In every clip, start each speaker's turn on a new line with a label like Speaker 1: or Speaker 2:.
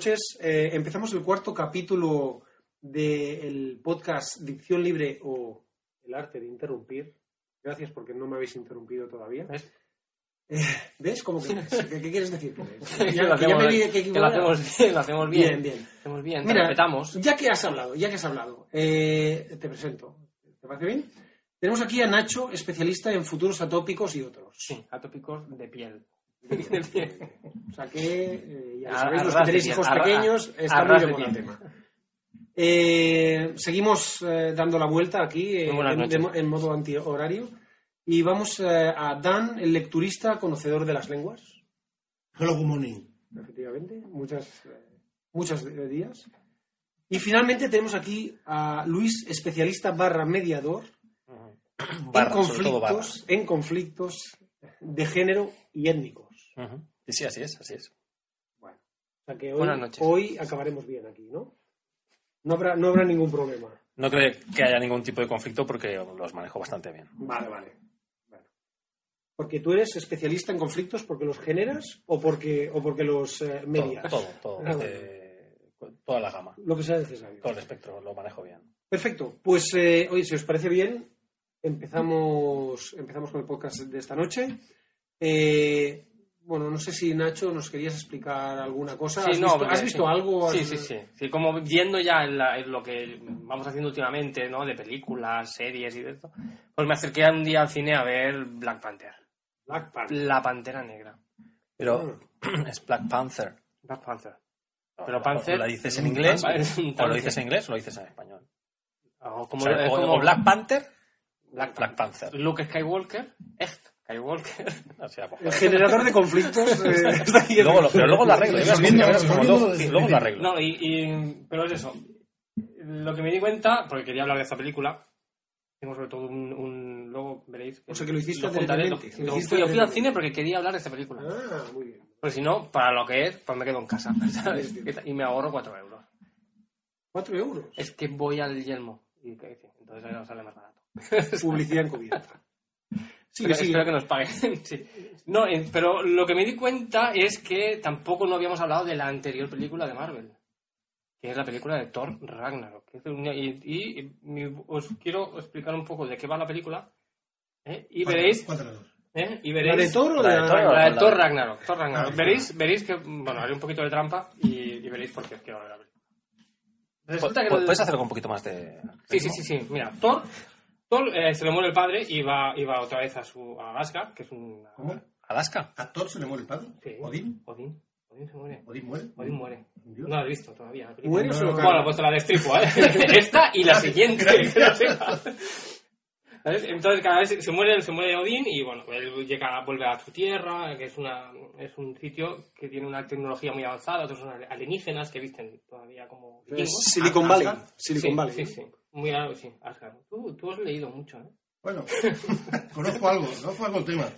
Speaker 1: noches. Eh, empezamos el cuarto capítulo del podcast Dicción Libre o El Arte de Interrumpir. Gracias porque no me habéis interrumpido todavía.
Speaker 2: ¿Ves?
Speaker 1: Eh, ¿Ves? ¿Cómo que, ¿qué, qué quieres decir? Ya,
Speaker 2: lo hacemos-
Speaker 1: que
Speaker 2: lo bien, lo hacemos bien.
Speaker 1: Bien,
Speaker 2: hacemos bien,
Speaker 1: Mira,
Speaker 2: respetamos.
Speaker 1: ya que has hablado, ya que has hablado, eh, te presento. ¿Te parece bien? Tenemos aquí a Nacho, especialista en futuros atópicos y otros.
Speaker 2: Sí, atópicos de piel.
Speaker 1: O sea que, eh, ya lo sabéis, los que tenéis hijos pequeños, está muy moda el tema. Eh, seguimos eh, dando la vuelta aquí eh, en, de en modo antihorario y vamos eh, a Dan, el lecturista conocedor de las lenguas.
Speaker 3: Hello, good morning.
Speaker 1: Efectivamente, muchas, eh, muchos eh, días. Y finalmente tenemos aquí a Luis, especialista barra mediador
Speaker 4: Barra,
Speaker 1: en,
Speaker 4: sobre todo barra.
Speaker 1: conflictos, en conflictos de género y étnicos.
Speaker 4: Ujú. Sí, sí, así es, así es.
Speaker 1: Bueno, o sea que hoy,
Speaker 2: Buenas noches.
Speaker 1: hoy acabaremos bien aquí, ¿no? No habrá, no habrá ningún problema.
Speaker 4: No creo que haya ningún tipo de conflicto porque los manejo bastante bien.
Speaker 1: Vale, vale. Bueno. Porque tú eres especialista en conflictos porque los generas o porque, o porque los eh, medias.
Speaker 4: Todo, todo, todo,
Speaker 1: Ah,
Speaker 4: desde toda la gama,
Speaker 1: Lo que sea necesario.
Speaker 4: todo el espectro lo manejo bien.
Speaker 1: Perfecto. Pues, eh, oye, si os parece bien, empezamos, empezamos con el podcast de esta noche. Eh, bueno, no sé si Nacho nos querías explicar alguna cosa.
Speaker 2: Sí,
Speaker 1: ¿Has,
Speaker 2: no,
Speaker 1: visto,
Speaker 2: porque-
Speaker 1: has visto
Speaker 2: sí.
Speaker 1: algo?
Speaker 2: Sí,
Speaker 1: ¿Has-
Speaker 2: sí, sí. Sí, como viendo ya en, la- en lo que vamos haciendo últimamente, ¿no? De películas, series y de esto, pues me acerqué un día al cine a ver Black Panther.
Speaker 1: Black Panther.
Speaker 2: La Pantera Negra.
Speaker 4: Pero es Black Panther.
Speaker 2: Black Panther. Pero Panther-
Speaker 4: ¿La dices en inglés? ¿O lo dices en inglés o lo dices en español?
Speaker 2: O
Speaker 4: O,
Speaker 2: como,
Speaker 4: sea,
Speaker 2: es
Speaker 4: o-
Speaker 2: como
Speaker 4: o Black Panther,
Speaker 2: Black
Speaker 4: Black Panther.
Speaker 2: Luke Skywalker, es Skywalker.
Speaker 4: O sea, pues,
Speaker 1: El generador de conflictos. eh, está aquí en-
Speaker 4: luego lo, pero luego lo arreglo. ya verás cómo- ya verás cómo
Speaker 3: Volviendo
Speaker 4: luego- lo arreglo.
Speaker 2: No, y, y- pero es eso. Lo que me di cuenta, porque quería hablar de esta película, tengo sobre todo un, un- luego veréis.
Speaker 1: O sea, que lo hiciste
Speaker 2: contaré, lo-
Speaker 1: lo
Speaker 2: lo
Speaker 1: hiciste
Speaker 2: fui, yo fui al cine porque quería hablar de esta película.
Speaker 1: Ah, muy bien.
Speaker 2: Porque si no, para lo que es, pues me quedo en casa. ¿sabes? Y me ahorro 4 euros.
Speaker 1: Cuatro euros.
Speaker 2: Es que voy al Yelmo. Y que- entonces ahí nos sale más barato.
Speaker 1: Publicidad encubierta. Sigue.
Speaker 2: espero que nos paguen. sí. No, eh, pero lo que me di cuenta es que tampoco no habíamos hablado de la anterior película de Marvel, que es la película de Thor Ragnarok. que es una- y y- y os quiero explicar un poco de qué va la película. ¿eh? Y veréis. ¿eh? Y
Speaker 1: ¿La
Speaker 2: veréis
Speaker 1: de Thor o
Speaker 4: La
Speaker 1: la
Speaker 4: de
Speaker 1: de
Speaker 4: Thor.
Speaker 1: Ragnarok?
Speaker 2: la de
Speaker 4: la
Speaker 2: Thor
Speaker 4: de-
Speaker 2: Ragnarok. Thor Ragnarok.
Speaker 3: Ah,
Speaker 2: Veréis, veréis que. Bueno, haré un poquito de trampa y, y veréis por qué os quiero hablar la. Resulta que
Speaker 4: ¿Puedes hacerlo con un poquito más de...?
Speaker 2: Sí, sí, sí, sí. Mira, Thor, Thor eh, se le muere el padre y va, y va otra vez a su a Asgard, que es un...
Speaker 3: ¿Cómo?
Speaker 4: ¿Alaska?
Speaker 3: ¿A Thor se le muere el padre?
Speaker 2: Sí.
Speaker 3: ¿Odín?
Speaker 2: Odín. Odín se muere.
Speaker 3: ¿Odín muere?
Speaker 2: Odín muere.
Speaker 3: Dios.
Speaker 2: No lo he visto todavía.
Speaker 1: ¿Muere o se lo?
Speaker 2: Bueno, pues te la destripo, ¿eh? Esta y la siguiente. Entonces cada vez se muere, se muere Odín y bueno, él llega, vuelve a su tierra, que es una es un sitio que tiene una tecnología muy avanzada, otros son alienígenas que visten todavía como.
Speaker 1: Silicon Valley. Silicon
Speaker 2: sí,
Speaker 1: Valley.
Speaker 2: Sí, sí. Muy algo, sí, Asgard. Tú, tú has leído mucho, ¿eh?
Speaker 3: Bueno, conozco algo, conozco algo el tema.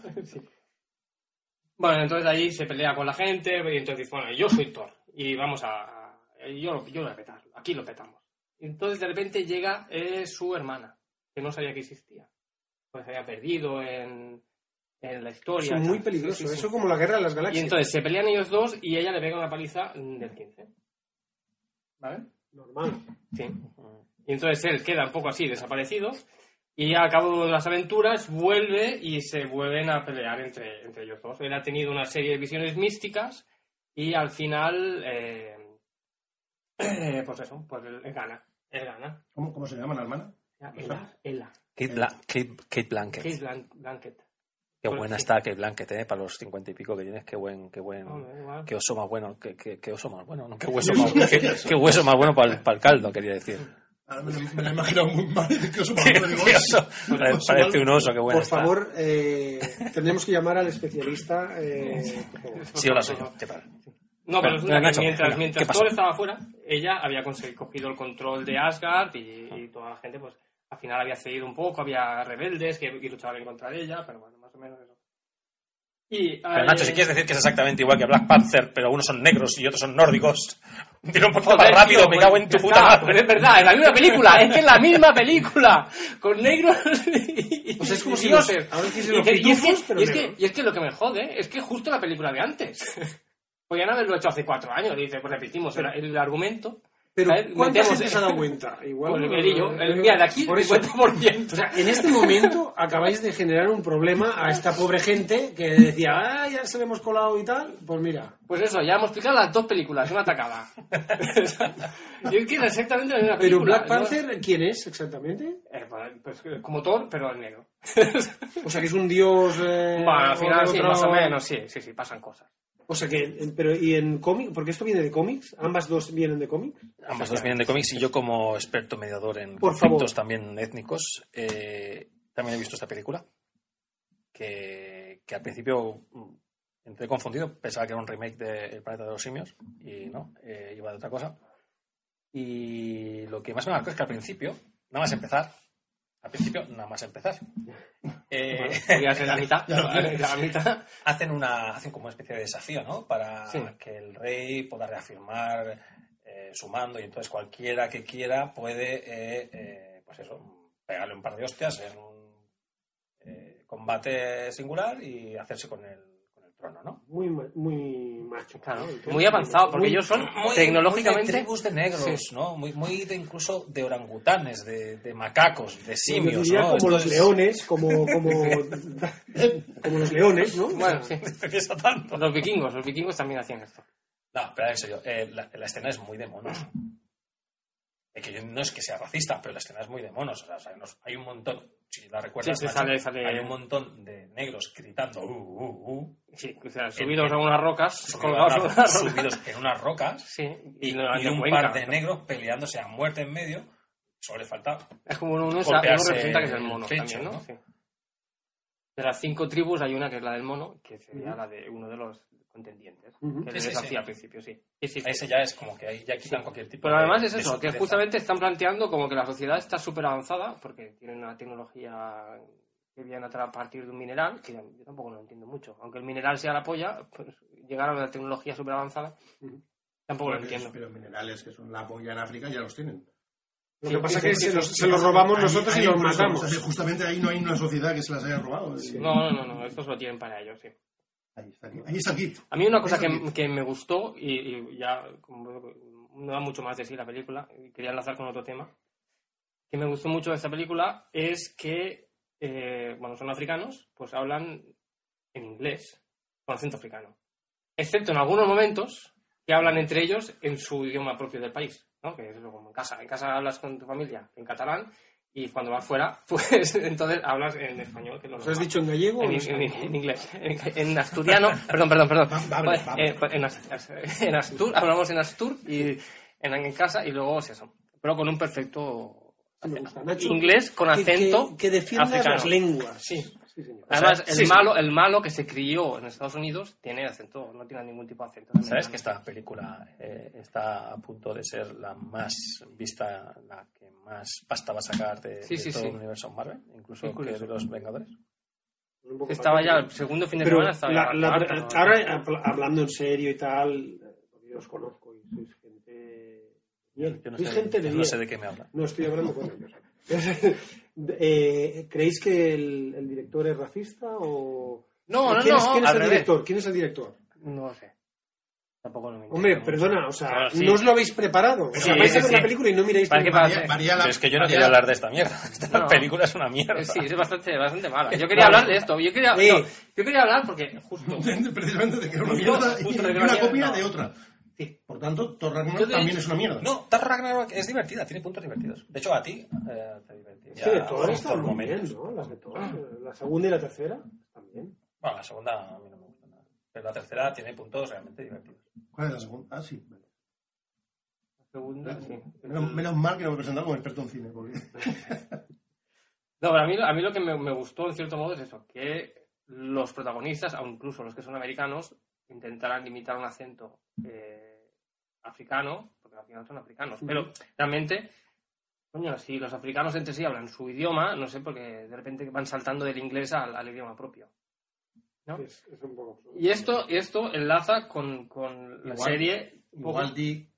Speaker 2: Bueno, entonces allí se pelea con la gente y entonces dice, bueno, yo soy Thor y vamos a... a- yo, yo lo voy a petar, aquí lo petamos. Entonces de repente llega eh, su hermana, que no sabía que existía. Pues se había perdido en, en la historia.
Speaker 1: Es muy
Speaker 2: tal.
Speaker 1: peligroso.
Speaker 2: Sí, sí, sí.
Speaker 1: Eso como la guerra de las
Speaker 2: Y
Speaker 1: galaxias.
Speaker 2: entonces se pelean ellos dos y ella le pega una paliza del 15. ¿Vale?
Speaker 1: Normal.
Speaker 2: Sí. Y entonces él queda un poco así desaparecido y al cabo de las aventuras vuelve y se vuelven a pelear entre, entre ellos dos. Él ha tenido una serie de visiones místicas y al final, eh, pues eso, pues él, él gana. Él gana.
Speaker 3: ¿Cómo, cómo se llama la hermana?
Speaker 2: Ella, ella.
Speaker 4: Kate, Bla- Kate- Kate Blanket.
Speaker 2: Kate Blan- Blanket.
Speaker 4: Qué
Speaker 2: Pues
Speaker 4: buena
Speaker 2: sí.
Speaker 4: está Kate Blanket, ¿eh? Para los cincuenta y pico que tienes, qué buen, qué buen...
Speaker 2: Hombre, igual.
Speaker 4: Qué oso más bueno, qué, qué- qué oso más bueno, no, qué hueso más, qué, qué hueso más bueno para el, para el caldo, quería decir.
Speaker 3: Ahora me, lo- me lo he imaginado muy mal. Que me digo,
Speaker 4: oso. Pare- Parece un oso, qué bueno
Speaker 1: Por
Speaker 4: está.
Speaker 1: favor, eh, tendremos que llamar al especialista. eh, por.
Speaker 4: Sí, hola, soy yo. ¿Qué tal?
Speaker 2: No, pero que
Speaker 4: Nacho,
Speaker 2: mientras,
Speaker 4: venga,
Speaker 2: mientras. Thor estaba fuera, ella había conseguido cogido el control de Asgard y, y toda la gente, pues, al final había cedido un poco, había rebeldes que, que luchaban en contra de ella, pero bueno, más o menos eso. Y,
Speaker 4: Pero
Speaker 2: eh,
Speaker 4: Nacho, si quieres decir que es exactamente igual que Black Panther, pero unos son negros y otros son nórdicos, dilo un poquito
Speaker 2: joder,
Speaker 4: más rápido,
Speaker 2: tío,
Speaker 4: me
Speaker 2: pues,
Speaker 4: cago en tu puta
Speaker 2: está,
Speaker 4: madre.
Speaker 2: pues es verdad, es la misma película, es que es la misma película, con negros y,
Speaker 1: sea, es como
Speaker 2: y
Speaker 1: si los-
Speaker 2: Y
Speaker 1: los
Speaker 2: que- y es que-
Speaker 1: pitufos, pero
Speaker 2: y es que-
Speaker 1: negros.
Speaker 2: y es que lo que me jode es que justo la película de antes. Podían haberlo hecho hace cuatro años, dice, pues repetimos el, el argumento.
Speaker 1: Pero. ¿cuánta gente se ha dado cuenta? Igual.
Speaker 2: El
Speaker 1: eh,
Speaker 2: el, mira, de aquí,
Speaker 1: por eso.
Speaker 2: 50%.
Speaker 1: O sea, en este momento acabáis de generar un problema a esta pobre gente que decía, ah, ya se le hemos colado y tal. Pues mira,
Speaker 2: Pues eso, ya hemos explicado las dos películas, una atacada. y es que era exactamente la misma
Speaker 1: pero
Speaker 2: película.
Speaker 1: Black
Speaker 2: ¿no?
Speaker 1: Panther, ¿quién es exactamente?
Speaker 2: Eh, pues, pues, como Thor, pero en negro.
Speaker 1: O sea, que es un dios. eh,
Speaker 2: bueno, al final sí, más o menos, sí, sí, sí, pasan cosas.
Speaker 1: O sea que, pero ¿y en cómic? Porque esto viene de cómics. Ambas dos vienen de cómics.
Speaker 4: Ambas dos vienen de cómics y yo como experto mediador en
Speaker 1: Por
Speaker 4: conflictos
Speaker 1: favor.
Speaker 4: también étnicos, eh, también he visto esta película, que, que al principio mm, entré confundido, pensaba que era un remake de El planeta de los simios y no, eh, iba de otra cosa. Y lo que más me marcó es que al principio, nada más empezar, al principio, nada más empezar, eh,
Speaker 2: Bueno, podría ser la mitad, la mitad.
Speaker 4: hacen una hacen como una especie de desafío, ¿no? Para
Speaker 2: Sí.
Speaker 4: que el rey pueda reafirmar eh, su mando y entonces cualquiera que quiera puede, eh, eh, pues eso, pegarle un par de hostias en un eh, combate singular y hacerse con el trono, ¿no?
Speaker 1: Muy, muy macho.
Speaker 2: Claro, muy avanzado, porque
Speaker 1: Muy-
Speaker 2: ellos son
Speaker 4: Muy-
Speaker 2: tecnológicamente...
Speaker 4: muy de tribus de negros,
Speaker 2: Sí.
Speaker 4: ¿no? Muy, muy de incluso de orangutanes, de, de macacos, de simios,
Speaker 1: diría
Speaker 4: ¿no?
Speaker 1: como
Speaker 4: Esto
Speaker 1: los
Speaker 4: es-
Speaker 1: leones, como, como, como los leones, ¿no?
Speaker 2: Bueno, sí.
Speaker 4: tanto.
Speaker 2: Los vikingos, los vikingos también hacían esto.
Speaker 4: No, pero en serio, eh, la, la escena es muy de monos. Que yo no es que sea racista, pero la escena es muy de monos. O sea, hay un montón, si la recuerdas,
Speaker 2: Sí, sí,
Speaker 4: macho,
Speaker 2: sale- sale-
Speaker 4: hay un montón de negros gritando uh, uh, uh,
Speaker 2: Sí, o sea, subidos a unas rocas,
Speaker 4: subidos, subidos en unas rocas
Speaker 2: Sí,
Speaker 4: y,
Speaker 2: y, no-
Speaker 4: y
Speaker 2: de
Speaker 4: un
Speaker 2: Cuenca.
Speaker 4: par de negros peleándose a muerte en medio. Solo le falta
Speaker 2: Es como uno, uno,
Speaker 4: golpearse
Speaker 2: representa que es el mono también, ¿no?
Speaker 4: ¿no?
Speaker 2: Sí. De las cinco tribus hay una que es la del mono, que sería la de uno de los contendientes.
Speaker 1: Ujú.
Speaker 2: Que
Speaker 4: Sí, sí,
Speaker 2: les
Speaker 4: sí.
Speaker 2: hacía al principio, sí. Sí, sí, sí.
Speaker 4: ese ya es como que ahí ya quitan cualquier tipo
Speaker 2: Pero
Speaker 4: de-
Speaker 2: además es
Speaker 4: de
Speaker 2: eso, que justamente están planteando como que la sociedad está súper avanzada, porque tienen una tecnología que viene a partir de un mineral, que yo tampoco lo entiendo mucho. Aunque el mineral sea la polla, pues llegar a una tecnología súper avanzada, tampoco lo entiendo.
Speaker 3: Pero minerales que son la polla en África ya los tienen.
Speaker 1: Lo
Speaker 2: Sí,
Speaker 1: que pasa es que
Speaker 2: sí,
Speaker 1: se
Speaker 2: sí,
Speaker 1: los,
Speaker 2: sí,
Speaker 1: se los robamos
Speaker 3: Ahí-
Speaker 1: nosotros y los matamos.
Speaker 3: o sea, justamente ahí no hay una sociedad que se las haya robado.
Speaker 2: No, no, no, no, estos lo tienen para ellos, sí.
Speaker 3: Ahí está, ahí está.
Speaker 2: A mí una cosa que, que me gustó, y, y ya no da mucho más de sí la película, y quería enlazar con otro tema, que me gustó mucho de esta película es que, eh, bueno, son africanos, pues hablan en inglés, con acento africano. Excepto en algunos momentos que hablan entre ellos en su idioma propio del país, ¿no? Que es lo como en casa. En casa hablas con tu familia en catalán y cuando vas fuera, pues entonces hablas en español. Que lo
Speaker 1: ¿Os has dicho en gallego o
Speaker 2: En,
Speaker 1: en
Speaker 2: en- en inglés, en, en asturiano, perdón, perdón, perdón.
Speaker 3: Va- vable,
Speaker 2: Pues,
Speaker 3: vable.
Speaker 2: eh, en, as- en Astur, hablamos en Astur y en, en casa y luego es eso. Pero con un perfecto.
Speaker 1: Nacho,
Speaker 2: inglés con
Speaker 1: que-
Speaker 2: acento
Speaker 1: Que, que defiendas
Speaker 2: africano.
Speaker 1: las lenguas.
Speaker 2: Sí.
Speaker 1: Sí, señor.
Speaker 2: Además,
Speaker 4: O sea,
Speaker 2: el,
Speaker 4: sí, sí.
Speaker 2: malo, el malo que se crió en Estados Unidos tiene acento, no tiene ningún tipo de acento.
Speaker 4: ¿Sabes que esta película eh, está a punto de ser la más vista, la que más pasta va a sacar de,
Speaker 2: Sí,
Speaker 4: de
Speaker 2: sí,
Speaker 4: todo
Speaker 2: sí.
Speaker 4: el universo Marvel, incluso que de los Vengadores?
Speaker 2: Estaba ya el segundo fin de
Speaker 1: Pero
Speaker 2: semana. Estaba
Speaker 1: la- la-
Speaker 2: la
Speaker 1: ahora, habl- hablando en serio y tal, eh, yo os conozco y sois gente bien.
Speaker 4: No,
Speaker 1: sois gente de bien.
Speaker 4: no sé de qué me habla.
Speaker 1: No estoy hablando con ellos. Eh, ¿Creéis que el, el director es racista o...?
Speaker 2: No, no,
Speaker 1: ¿Quién es,
Speaker 2: no,
Speaker 1: quién es el
Speaker 2: revés.
Speaker 1: director? ¿Quién es el director?
Speaker 2: No lo sé. Tampoco lo entiendo
Speaker 1: Hombre,
Speaker 2: mucho.
Speaker 1: perdona, o sea,
Speaker 2: Claro, sí.
Speaker 1: no os lo habéis preparado. O sea,
Speaker 2: Sí,
Speaker 1: vais a
Speaker 2: sí,
Speaker 1: ver la
Speaker 2: sí.
Speaker 1: película y no miráis...
Speaker 2: Para que
Speaker 3: varía la,
Speaker 4: Pero es que yo no quería hablar de esta mierda. Esta
Speaker 2: No.
Speaker 4: película es una mierda.
Speaker 2: Sí, es bastante, bastante mala. Yo quería hablar de esto. Yo quería,
Speaker 1: Eh.
Speaker 2: no, yo quería hablar porque justo
Speaker 3: Precisamente de que era una mierda y una copia de otra. Por tanto, Thor Ragnarok también es una mierda.
Speaker 4: No, Thor Ragnarok es divertida, tiene puntos divertidos. De hecho, a ti eh, te.
Speaker 1: Sí, de todas
Speaker 4: por
Speaker 1: están muy bien,
Speaker 4: momentos.
Speaker 1: ¿no? Las de todas. La segunda y la tercera también.
Speaker 4: Bueno, la segunda a mí no me gusta nada. Pero la tercera tiene puntos realmente divertidos.
Speaker 3: ¿Cuál es la segunda? Ah, sí.
Speaker 2: la segunda, sí.
Speaker 3: Menos, menos mal que no me he presentado como experto en cine. Porque...
Speaker 2: No, pero a mí, a mí lo que me, me gustó en cierto modo es eso, que los protagonistas, aun incluso los que son americanos, intentaran imitar un acento eh, africano, porque al final son africanos, pero realmente, coño, si los africanos entre sí hablan su idioma, no sé, porque de repente van saltando del inglés al, al idioma propio. ¿no?
Speaker 1: Es, es un poco absurdo.
Speaker 2: Y esto, esto enlaza con, con la
Speaker 3: Igual-
Speaker 2: serie un poco-
Speaker 3: Igual di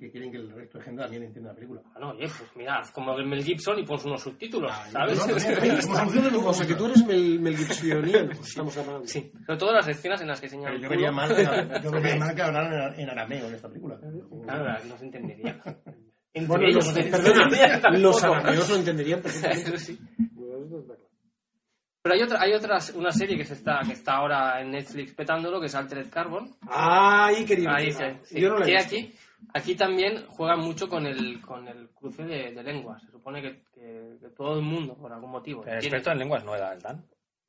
Speaker 3: que quieren que el resto de gente también entienda la película.
Speaker 2: Ah, no, oye, pues mira, haz como el Mel Gibson y pones unos subtítulos,
Speaker 3: Ah,
Speaker 2: ¿sabes?
Speaker 1: O sea, que tú eres Mel, Mel Gibsoniano, estamos hablando.
Speaker 2: sí, sobre todo las escenas en las que señalan
Speaker 3: yo vería mal, que- yo vería mal que hablaran en, en arameo en esta película.
Speaker 2: Claro, no se entendería. Entre
Speaker 1: Bueno,
Speaker 2: ellos
Speaker 1: los, arameos lo entenderían perfectamente.
Speaker 2: Sí. Pero hay otra, hay otras, una serie que se está, que está ahora en Netflix petándolo, que es Altered Carbon.
Speaker 1: Ahí quería
Speaker 2: Ahí sí, sí.
Speaker 1: Yo no la he visto.
Speaker 2: aquí, aquí también juegan mucho con el, con el cruce de, de lenguas. Se supone que, que- que todo el mundo, por algún motivo,
Speaker 4: El
Speaker 2: tiene-
Speaker 4: experto en lenguas no era el Dan.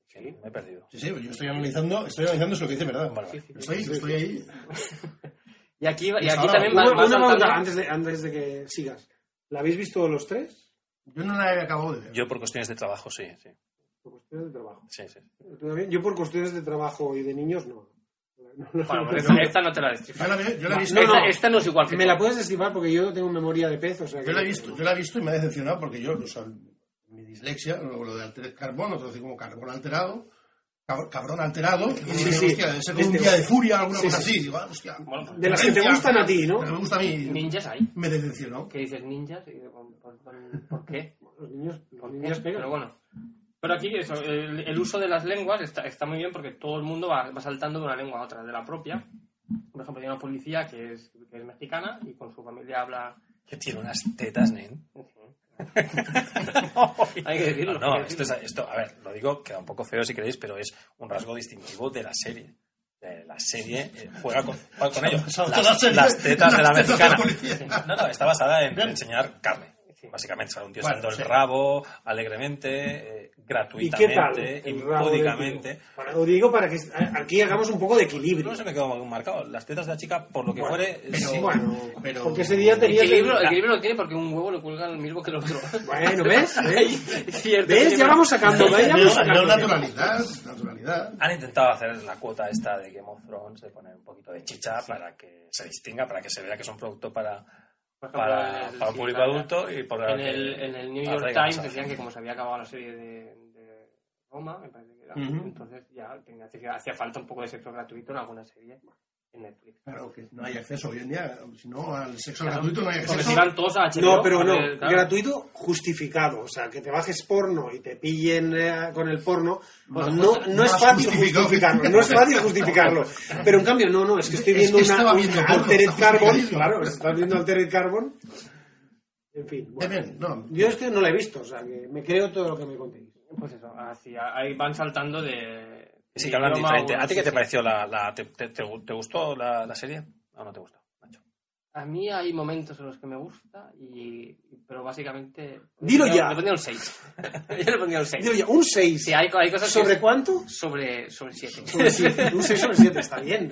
Speaker 2: Sí.
Speaker 4: Me he perdido.
Speaker 3: Sí, sí, yo estoy analizando, estoy analizando eso que dice, ¿verdad?
Speaker 4: Vale,
Speaker 2: Sí, sí, sí.
Speaker 3: Estoy, estoy ahí.
Speaker 2: Y aquí, y
Speaker 3: Pues
Speaker 2: aquí también
Speaker 1: Una,
Speaker 2: va,
Speaker 1: una
Speaker 2: saltando-
Speaker 1: pregunta antes de, antes de que sigas. ¿La habéis visto los tres?
Speaker 3: Yo no la he acabado de ver.
Speaker 4: Yo por cuestiones de trabajo, sí, sí.
Speaker 1: Por cuestiones de trabajo.
Speaker 4: sí, sí.
Speaker 1: Yo por cuestiones de trabajo y de niños no. No, no,
Speaker 2: Bueno,
Speaker 1: no, no.
Speaker 2: esta, esta no te la destripes.
Speaker 3: Yo la, vi- yo la he visto,
Speaker 1: No,
Speaker 2: esta,
Speaker 1: no.
Speaker 2: esta no es igual que
Speaker 1: Me
Speaker 2: tú.
Speaker 1: la puedes desestimar porque yo tengo memoria de pez, o sea
Speaker 3: yo la he visto, yo la he visto y me ha decepcionado porque yo, o sea, mi dislexia, lo, lo de alterar carbón, otro como carbón alterado, cab- cabrón alterado, y
Speaker 1: Sí, sí.
Speaker 3: hostia, debe ser como un
Speaker 1: Este-
Speaker 3: día de furia, alguna
Speaker 1: Sí,
Speaker 3: cosa
Speaker 1: sí.
Speaker 3: así. Digo, ah, hostia,
Speaker 2: Bueno,
Speaker 1: De las que te gustan a ti, ¿no?
Speaker 3: me gusta a mí,
Speaker 2: ninjas hay.
Speaker 3: me decepcionó.
Speaker 2: Que dices ninjas ¿por, por- por qué?
Speaker 1: Los niños, los
Speaker 2: ¿Por qué?
Speaker 1: niños pegan.
Speaker 2: Pero bueno. Pero aquí eso, el, el uso de las lenguas está, está muy bien porque todo el mundo va, va saltando de una lengua a otra, de la propia. Por ejemplo, hay una policía que es, que es mexicana y con su familia habla...
Speaker 4: Que tiene unas tetas, nen.
Speaker 2: Hay que decirlo.
Speaker 4: No, no, esto, es- esto, a ver, lo digo, queda un poco feo si queréis, pero es un rasgo distintivo de la serie. Eh, La serie eh, juega con, juega con ello.
Speaker 3: Son
Speaker 4: Las, las tetas de la mexicana. No, no, está basada en
Speaker 3: Bien.
Speaker 4: enseñar carne. Básicamente, sale un tío
Speaker 3: Bueno,
Speaker 4: echando el
Speaker 3: sí.
Speaker 4: rabo alegremente,
Speaker 1: ¿Y
Speaker 4: gratuitamente,
Speaker 1: del
Speaker 4: impúdicamente.
Speaker 1: Para- Lo digo para que aquí hagamos un poco de equilibrio.
Speaker 4: No se me quedó marcado. Las tetas de la chica, por lo que
Speaker 1: Bueno,
Speaker 4: fuere,
Speaker 3: pero-
Speaker 4: sí.
Speaker 1: Bueno,
Speaker 3: Pero-
Speaker 1: porque ese día tenía
Speaker 2: Equilibrio,
Speaker 1: que...
Speaker 2: equilibrio lo tiene porque un huevo le cuelga el mismo que el otro.
Speaker 1: Bueno, ¿ves? ¿Ves?
Speaker 2: Es cierto.
Speaker 1: ¿Ves? Ya vamos sacando,
Speaker 3: Veo-
Speaker 1: vayamos
Speaker 3: veo
Speaker 1: sacando.
Speaker 3: naturalidad, naturalidad.
Speaker 4: Han intentado hacer la cuota esta de Game of Thrones, de poner un poquito de chicha para que se distinga, para que se vea que es un producto para,
Speaker 2: Por ejemplo,
Speaker 4: para,
Speaker 2: el-
Speaker 4: para un
Speaker 2: sí,
Speaker 4: público
Speaker 2: para-
Speaker 4: adulto y por
Speaker 2: En el, en el New York Times decían que como se había acabado la serie de, de Roma, me parece que era,
Speaker 3: Ujú.
Speaker 2: entonces ya tenía, hacía, hacía falta un poco de sexo gratuito en alguna serie en Netflix.
Speaker 3: Claro, que no hay acceso hoy en día. Si no, al sexo
Speaker 2: Claro,
Speaker 3: gratuito no hay acceso.
Speaker 2: si van todos a HBO.
Speaker 1: No, pero no,
Speaker 2: claro.
Speaker 1: gratuito justificado. O sea, que te bajes porno y te pillen eh, con el porno, no,
Speaker 2: pues,
Speaker 1: no es fácil justificarlo. No es fácil justificarlo. Pero en cambio, no, no, es que estoy
Speaker 3: Es
Speaker 1: viendo
Speaker 3: que
Speaker 1: una,
Speaker 3: viendo porno,
Speaker 1: Altered Carbon. Claro, estás viendo Altered Carbon. En fin, bueno.
Speaker 3: bien, no.
Speaker 1: Yo es que no la he visto, o sea, que me creo todo lo que me contéis.
Speaker 2: Pues eso, así, ahí van saltando de...
Speaker 4: Sí, que hablan
Speaker 2: idioma
Speaker 4: diferente.
Speaker 2: a-
Speaker 4: ¿A ti qué te pareció la... la- te, te- te- te gustó la, la serie? ¿O no te gustó?
Speaker 2: A mí hay momentos en los que me gusta, y, pero básicamente...
Speaker 1: Dilo
Speaker 2: yo
Speaker 1: ya.
Speaker 2: Le pondría un 6. yo le pondría un 6.
Speaker 1: Digo ya, un 6.
Speaker 2: Sí, hay, hay cosas que-
Speaker 1: ¿Sobre cuánto?
Speaker 2: Sobre, sobre 7.
Speaker 1: Sobre 7. Un 6 sobre 7, está bien.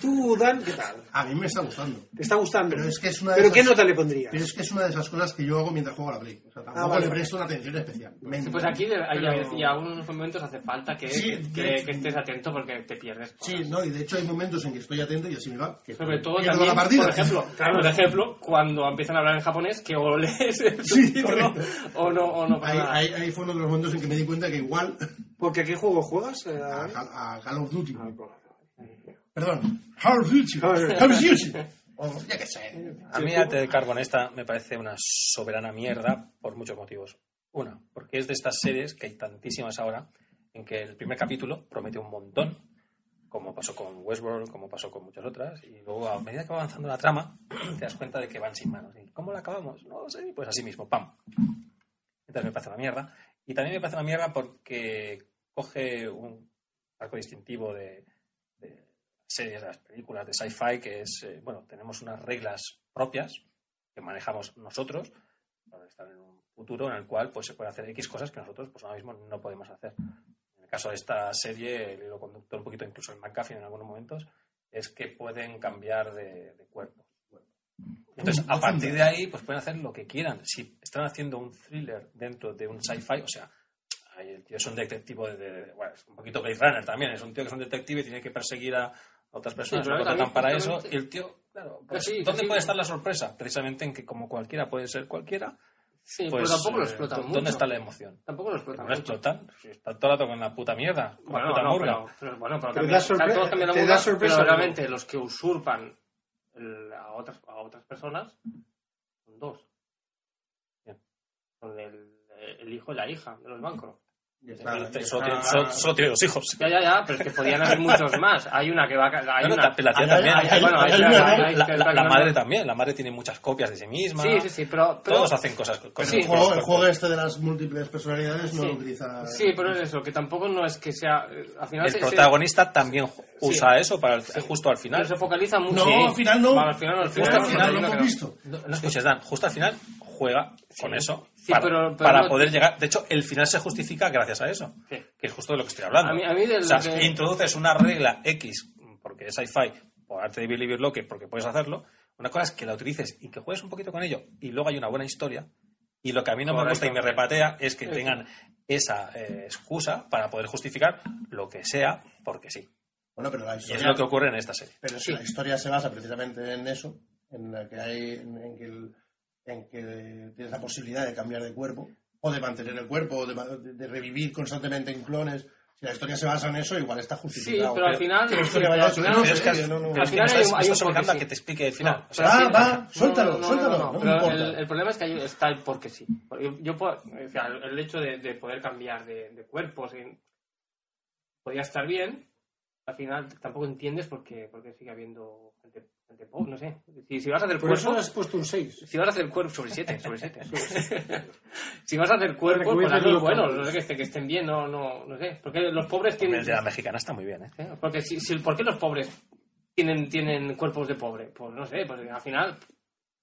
Speaker 1: Tú, Dan, ¿qué tal?
Speaker 3: A mí me está gustando.
Speaker 1: ¿Te está gustando?
Speaker 3: Pero es que es una de
Speaker 1: ¿Pero
Speaker 3: esas-
Speaker 1: qué nota le pondrías?
Speaker 3: Pero es que es una de esas cosas que yo hago mientras juego a la Play. O sea, tampoco
Speaker 1: vale,
Speaker 3: le presto una atención especial.
Speaker 2: Pues aquí de- hay,
Speaker 3: Pero-
Speaker 2: y algunos momentos hace falta que,
Speaker 3: Sí,
Speaker 2: que, que estés atento porque te pierdes.
Speaker 3: Sí, no, y de hecho hay momentos en que estoy atento y así me va. que
Speaker 2: Sobre todo también,
Speaker 3: la partida.
Speaker 2: por ejemplo, por ejemplo, cuando empiezan a hablar en japonés, que o lees el
Speaker 3: Sí,
Speaker 2: subtítulo
Speaker 3: correcto.
Speaker 2: o no, o no pasa
Speaker 3: Ahí,
Speaker 2: nada.
Speaker 3: ahí, ahí fue uno de los momentos en que me di cuenta que igual
Speaker 1: ¿Porque qué juego juegas? eh,
Speaker 3: a,
Speaker 1: David?
Speaker 3: a- a Call of Duty.
Speaker 1: Ah,
Speaker 3: Perdón, Call of Duty.
Speaker 1: Sí.
Speaker 3: Call of Duty. Ya que sé.
Speaker 4: A mí Arte de Carbon esta me parece una soberana mierda por muchos motivos. Una, porque es de estas series, que hay tantísimas ahora, en que el primer capítulo promete un montón, como pasó con Westworld, como pasó con muchas otras, y luego a medida que va avanzando la trama, te das cuenta de que van sin manos. ¿Y cómo la acabamos? No sé, pues así mismo, ¡pam! Entonces me parece una mierda. Y también me parece una mierda porque coge un arco distintivo de, de series, de las películas, de sci-fi, que es, eh, bueno, tenemos unas reglas propias que manejamos nosotros para estar en un futuro en el cual pues se puede hacer X cosas que nosotros pues ahora mismo no podemos hacer. En caso de esta serie, el hilo conductor, un poquito incluso el McGuffin en algunos momentos, es que pueden cambiar de, de cuerpo. Entonces, a partir de ahí, pues pueden hacer lo que quieran. Si están haciendo un thriller dentro de un sci-fi, o sea, el tío es un detective de, de- bueno, es un poquito Blade Runner también, es un tío que es un detective y tiene que perseguir a otras personas que lo contratan para eso, y el tío, claro, pues,
Speaker 2: Casi-
Speaker 4: ¿dónde
Speaker 2: casi-
Speaker 4: puede estar la sorpresa? Precisamente en que como cualquiera puede ser cualquiera,
Speaker 2: Sí,
Speaker 4: pues,
Speaker 2: pero tampoco lo
Speaker 4: eh,
Speaker 2: explotan
Speaker 4: ¿dó-
Speaker 2: mucho.
Speaker 4: ¿dónde está la emoción?
Speaker 2: Tampoco lo explotan
Speaker 4: No
Speaker 2: mucho.
Speaker 4: explotan, si está todo el rato con la puta mierda, con
Speaker 2: Bueno,
Speaker 4: la puta
Speaker 2: no,
Speaker 4: murga.
Speaker 2: pero, pero bueno, pero,
Speaker 1: Pero
Speaker 2: cambia-
Speaker 1: da sorpre-
Speaker 2: todos cambian la
Speaker 1: te da
Speaker 2: murga,
Speaker 1: sorpresa,
Speaker 2: pero realmente los que usurpan el- a, otras, a otras personas, son dos.
Speaker 4: Bien.
Speaker 2: Son el, el hijo y la hija de los bancos.
Speaker 4: Solo, tiene, dos hijos.
Speaker 2: Ya, ya, ya, pero es que podían haber muchos más. Hay una que va a... Hay una...
Speaker 4: la también. madre también. La madre tiene muchas copias de sí misma.
Speaker 2: Sí, sí, sí, pero... pero
Speaker 4: Todos hacen cosas con
Speaker 2: Sí,
Speaker 3: el, juego, el
Speaker 4: con-
Speaker 3: juego este de las múltiples personalidades no
Speaker 2: Sí.
Speaker 3: lo utiliza.
Speaker 2: Sí, pero es eso, que tampoco no es que sea... eh, Al final
Speaker 4: El
Speaker 2: se- se-
Speaker 4: protagonista también usa eso para el- justo al final.
Speaker 2: pero se focaliza mucho.
Speaker 3: No,
Speaker 2: Sí.
Speaker 3: al final no.
Speaker 2: Al final no, al
Speaker 3: Justo
Speaker 2: final
Speaker 3: al
Speaker 2: no,
Speaker 3: final
Speaker 2: no,
Speaker 3: lo hemos visto.
Speaker 4: No escuches, Dan, justo al final juega con eso
Speaker 2: Sí,
Speaker 4: para,
Speaker 2: pero- pero
Speaker 4: para
Speaker 2: no-
Speaker 4: poder llegar. De hecho, el final se justifica gracias a eso,
Speaker 2: Sí.
Speaker 4: que es justo de lo que estoy hablando.
Speaker 2: A mí- a mí de
Speaker 4: o sea,
Speaker 2: lo que-
Speaker 4: introduces una regla X, porque es sci-fi, por arte de Billy Birloque, porque puedes hacerlo. Una cosa es que la utilices y que juegues un poquito con ello y luego hay una buena historia. Y lo que a mí no me gusta y me repatea es que
Speaker 2: Sí.
Speaker 4: tengan esa eh, excusa para poder justificar lo que sea, porque sí.
Speaker 3: Bueno, pero la
Speaker 4: Y es
Speaker 3: historia,
Speaker 4: lo que ocurre en esta serie.
Speaker 3: pero si la historia se basa precisamente en eso, en la que hay, en, en que, el- en que tienes la posibilidad de cambiar de cuerpo, o de mantener el cuerpo, o de, revivir constantemente en clones. Si la historia se basa en eso, igual está
Speaker 2: Sí,
Speaker 3: justificado.
Speaker 2: pero al final...
Speaker 3: que la historia
Speaker 2: sí,
Speaker 3: vaya
Speaker 2: al final
Speaker 3: no,
Speaker 2: no
Speaker 3: pero
Speaker 2: sé.
Speaker 3: es que- no, no.
Speaker 4: Pero
Speaker 2: Al final
Speaker 4: me
Speaker 2: hay
Speaker 4: estás,
Speaker 2: un-
Speaker 4: obligando a que te explique el final.
Speaker 2: No,
Speaker 4: O sea,
Speaker 3: Ah, va,
Speaker 2: no,
Speaker 3: suéltalo,
Speaker 2: no, no,
Speaker 3: suéltalo,
Speaker 2: no,
Speaker 3: no
Speaker 2: pero. El, el problema es que hay- está el porque sí. Yo, puedo- o sea, el hecho de, de poder cambiar de, de cuerpos podría estar bien. Al final tampoco entiendes por qué, por qué sigue habiendo gente, no sé. Si, si vas a hacer
Speaker 1: Por eso
Speaker 2: cuerpos,
Speaker 1: le has puesto un 6.
Speaker 2: si vas a hacer cuerpos sobre 7, sobre 7. si vas a hacer cuerpos, pues hazlos
Speaker 1: lo
Speaker 2: buenos, no sé, que, estén- que estén bien, no, no, no sé. Porque los pobres tienen...
Speaker 4: el de la mexicana está muy bien, ¿eh?
Speaker 2: ¿Eh? Porque si, si- ¿por qué los pobres tienen, tienen cuerpos de pobre? Pues no sé, pues al final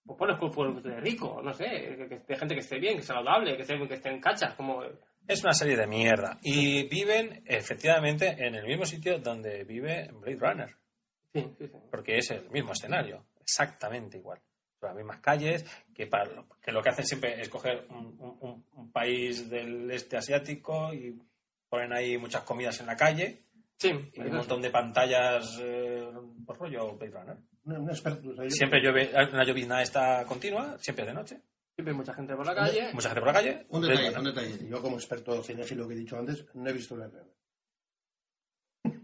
Speaker 2: pues pones cuerpos de rico, no sé, de gente que esté bien, que sea saludable, que esté, que esté en cachas, como...
Speaker 4: Es una serie de mierda. Y viven, efectivamente, en el mismo sitio donde vive Blade Runner.
Speaker 2: Sí, sí, sí.
Speaker 4: Porque es el mismo escenario. Exactamente igual. Las mismas calles, que, para lo, que lo que hacen siempre es coger un, un- un- un país del este asiático y ponen ahí muchas comidas en la calle
Speaker 2: Sí,
Speaker 4: y un
Speaker 2: eso
Speaker 4: montón de pantallas, eh, por rollo Blade Runner.
Speaker 3: Un, un experto. o sea, yo-
Speaker 4: Siempre llueve, una llovizna esta continua, siempre de noche.
Speaker 2: Siempre hay mucha gente por la calle.
Speaker 4: Mucha gente por la calle.
Speaker 3: Un
Speaker 4: Blade
Speaker 3: detalle, un detalle. Yo como experto cinéfilo que he dicho antes, no he visto una Runner.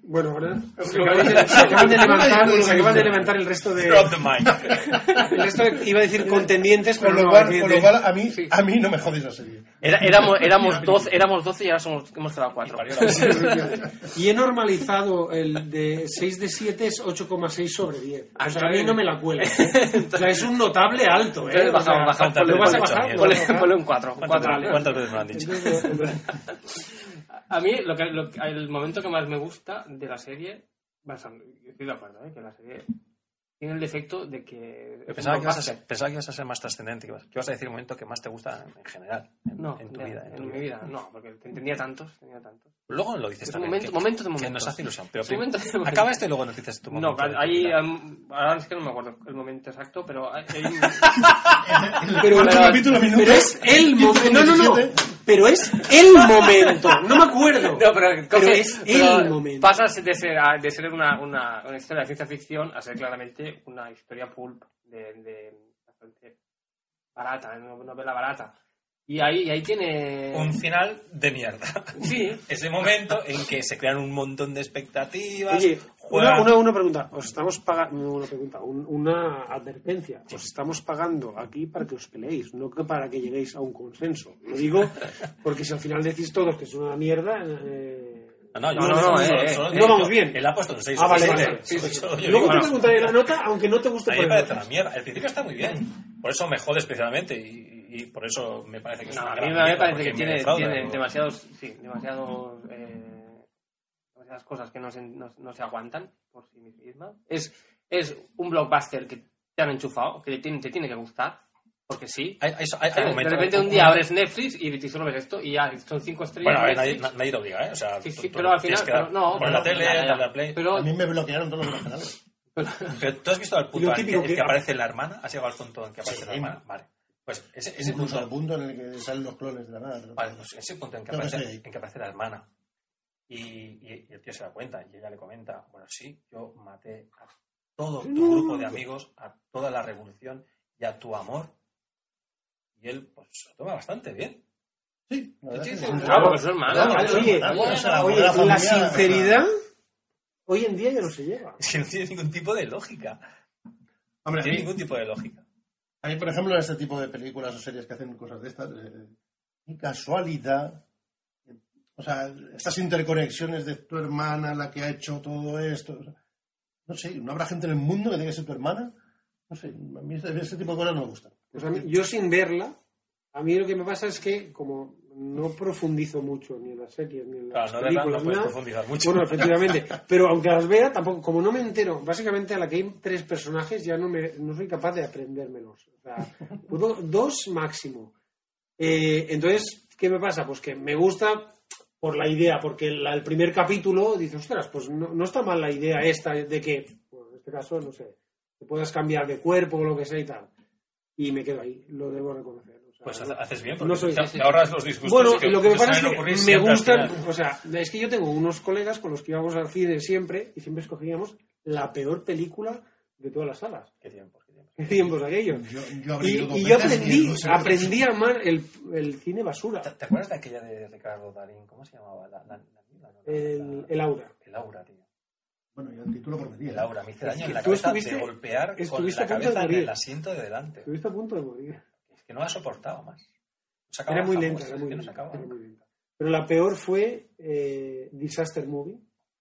Speaker 1: Bueno, ahora se acaban de, se acaban de levantar, se acaban de levantar el resto de...
Speaker 4: Drop the mic.
Speaker 1: El resto de- iba a decir contendientes, pero
Speaker 3: Con lo
Speaker 1: no,
Speaker 3: cual, con lo cual a, mí,
Speaker 2: Sí.
Speaker 3: a mí no me jodes la serie.
Speaker 2: Era- éramos, éramos, 12, éramos 12 y ahora somos, hemos quedado 4.
Speaker 1: Y he normalizado el de 6 de 7 es 8,6 sobre 10. O sea, a mí no me la cuela. O sea, es un notable alto, ¿eh?
Speaker 2: Entonces,
Speaker 1: O sea,
Speaker 2: bajamos, bajamos,
Speaker 4: ¿cuántas
Speaker 1: ¿Lo vas a bajar?
Speaker 4: lo
Speaker 1: ¿Lo
Speaker 2: Ponle, un 4.
Speaker 4: ¿Cuántas, veces- me lo han dicho?
Speaker 1: Entonces,
Speaker 2: A mí, lo que, lo el momento que más me gusta de la serie, yo estoy de acuerdo, ¿eh? que la serie tiene el defecto de que.
Speaker 4: Pensaba que, ibas a pensaba que ibas a ser más trascendente, que ibas, que ibas a decir el momento que más te gusta en general, en,
Speaker 2: No,
Speaker 4: en tu
Speaker 2: ya,
Speaker 4: vida.
Speaker 2: En,
Speaker 4: en tu
Speaker 2: mi vida, no, porque tenía tantos, tenía tantos.
Speaker 4: Luego lo dices
Speaker 2: Es
Speaker 4: también.
Speaker 2: momento-
Speaker 4: que,
Speaker 2: momento de
Speaker 4: que
Speaker 2: momentos.
Speaker 4: nos hace ilusión. Pero
Speaker 2: Es momento
Speaker 4: acaba esto y luego nos dices tu
Speaker 2: No,
Speaker 4: momento. tu
Speaker 2: ahí,
Speaker 4: vida.
Speaker 2: am, ahora es que no me acuerdo el momento exacto, pero hay, hay un-
Speaker 1: Pero,
Speaker 3: ¿Cuánto
Speaker 2: pero-
Speaker 1: pero es el momento.
Speaker 3: 15,
Speaker 1: No, no, no.
Speaker 3: 17.
Speaker 1: Pero es el momento. No me acuerdo.
Speaker 2: No, pero,
Speaker 1: es
Speaker 2: pero
Speaker 1: el momento.
Speaker 2: Pasa de ser, a- de ser una, una, una historia de ciencia ficción a ser claramente una historia pulp de, de bastante barata, una novela barata. Y ahí, y ahí tiene...
Speaker 4: Un final de mierda.
Speaker 2: Sí,
Speaker 4: Ese momento en que se crean un montón de expectativas.
Speaker 1: Oye,
Speaker 4: juegan-
Speaker 1: una, una, una pregunta. Os estamos pagando. Una pregunta. un- una advertencia. Os estamos pagando aquí para que os peleéis, no que para que lleguéis a un consenso. Lo digo porque si al final decís todos que es una mierda. eh,
Speaker 4: No, no, yo
Speaker 2: No, no, eh, eh.
Speaker 1: No
Speaker 4: digo,
Speaker 1: vamos bien.
Speaker 4: Él ha puesto un 6
Speaker 1: Ah, vale, Luego te preguntaré la nota, aunque no te guste
Speaker 4: a mí me parece una mierda. El principio está muy bien. Por eso me jode especialmente y, y por eso me parece que es
Speaker 2: No,
Speaker 4: una
Speaker 2: a
Speaker 4: gran
Speaker 2: mí me
Speaker 4: mierda,
Speaker 2: parece que tiene,
Speaker 4: defrauda,
Speaker 2: tiene
Speaker 4: ¿no?
Speaker 2: demasiados, sí, demasiados, eh, demasiadas cosas que no se, no, no se aguantan por sí mismas. Es, es un blockbuster que te han enchufado, que te tiene, te tiene que gustar, porque sí.
Speaker 4: Hay, hay, hay
Speaker 2: de repente un día abres Netflix y te solo ves esto y ya son cinco estrellas.
Speaker 4: Bueno, a ver, nadie, te obliga, ¿eh? O sea,
Speaker 2: Sí,
Speaker 4: tú-
Speaker 2: sí,
Speaker 4: tú
Speaker 2: pero al final, pero no,
Speaker 4: poner la tele,
Speaker 2: ya, ya, ya.
Speaker 4: darle a play.
Speaker 2: Pero,
Speaker 3: A mí me bloquearon todos los canales.
Speaker 4: Pero tú has visto al punto
Speaker 1: lo
Speaker 4: en que, aparece la hermana, has llegado al punto en que aparece
Speaker 3: Sí.
Speaker 4: la hermana. Vale. Pues ese, ese
Speaker 3: Incluso al
Speaker 4: punto,
Speaker 3: punto en el que salen los clones de la nada.
Speaker 4: vale, pues ese punto en que, aparece, en que aparece la hermana y, y- y el tío se da cuenta y ella le comenta, bueno, sí, yo maté a todo tu grupo de amigos, a toda la revolución y a tu amor. Y él, pues, se lo toma bastante bien.
Speaker 3: Sí, la
Speaker 1: sinceridad hoy en día ya no se lleva.
Speaker 4: Es que no tiene ningún tipo de lógica.
Speaker 3: Hombre, a
Speaker 4: tiene ningún tipo de lógica.
Speaker 3: A mí, por ejemplo, este tipo de películas o series que hacen cosas de estas, eh, casualidad. O sea, estas interconexiones de tu hermana, la que ha hecho todo esto. no sé, ¿no habrá gente en el mundo que tenga que ser tu hermana? No sé, a mí este, este tipo de cosas no me gustan.
Speaker 1: Pues mí- yo sin verla, a mí lo que me pasa es que como no profundizo mucho ni en las series ni en las
Speaker 4: Claro,
Speaker 1: películas,
Speaker 4: no profundizar mucho.
Speaker 1: Bueno, efectivamente. Pero aunque las vea, tampoco, como no me entero, básicamente a la que hay tres personajes ya no, me, no soy capaz de aprendérmelos. O sea, puedo- dos máximo. Eh, entonces, ¿qué me pasa? Pues que me gusta por la idea, porque la- el primer capítulo dice, ostras, pues no, no está mal la idea esta de que, bueno, en este caso, no sé, te puedas cambiar de cuerpo o lo que sea y tal. Y me quedo ahí, lo debo reconocer.
Speaker 4: Pues haces bien, porque
Speaker 1: no soy-
Speaker 4: te, ahorras los disgustos.
Speaker 1: bueno,
Speaker 4: que
Speaker 1: lo que me pasa es que me gustan, o sea, es que yo tengo unos colegas con los que íbamos al cine siempre y siempre escogíamos la peor película de todas las salas.
Speaker 4: Qué tiempos, qué tiempos.
Speaker 1: ¿Qué tiempos aquellos?
Speaker 3: Yo, yo
Speaker 1: Y, yo aprendí, aprendí a amar el, el cine basura,
Speaker 4: ¿Te, te acuerdas de aquella de Ricardo Darín? ¿Cómo se llamaba? La, la, la- la- la-
Speaker 1: el, el aura.
Speaker 4: el aura, tío.
Speaker 3: Bueno, ya el título prometía.
Speaker 4: El aura. Me hice daño en la cabeza
Speaker 1: estuviste-
Speaker 4: de golpear con la cabeza en el asiento de delante.
Speaker 1: Estuviste a punto de morir.
Speaker 4: Que no la soportaba más.
Speaker 1: Era muy lenta, era muy lenta,
Speaker 4: sacaba.
Speaker 1: era muy lenta. Pero la peor fue eh, Disaster Movie.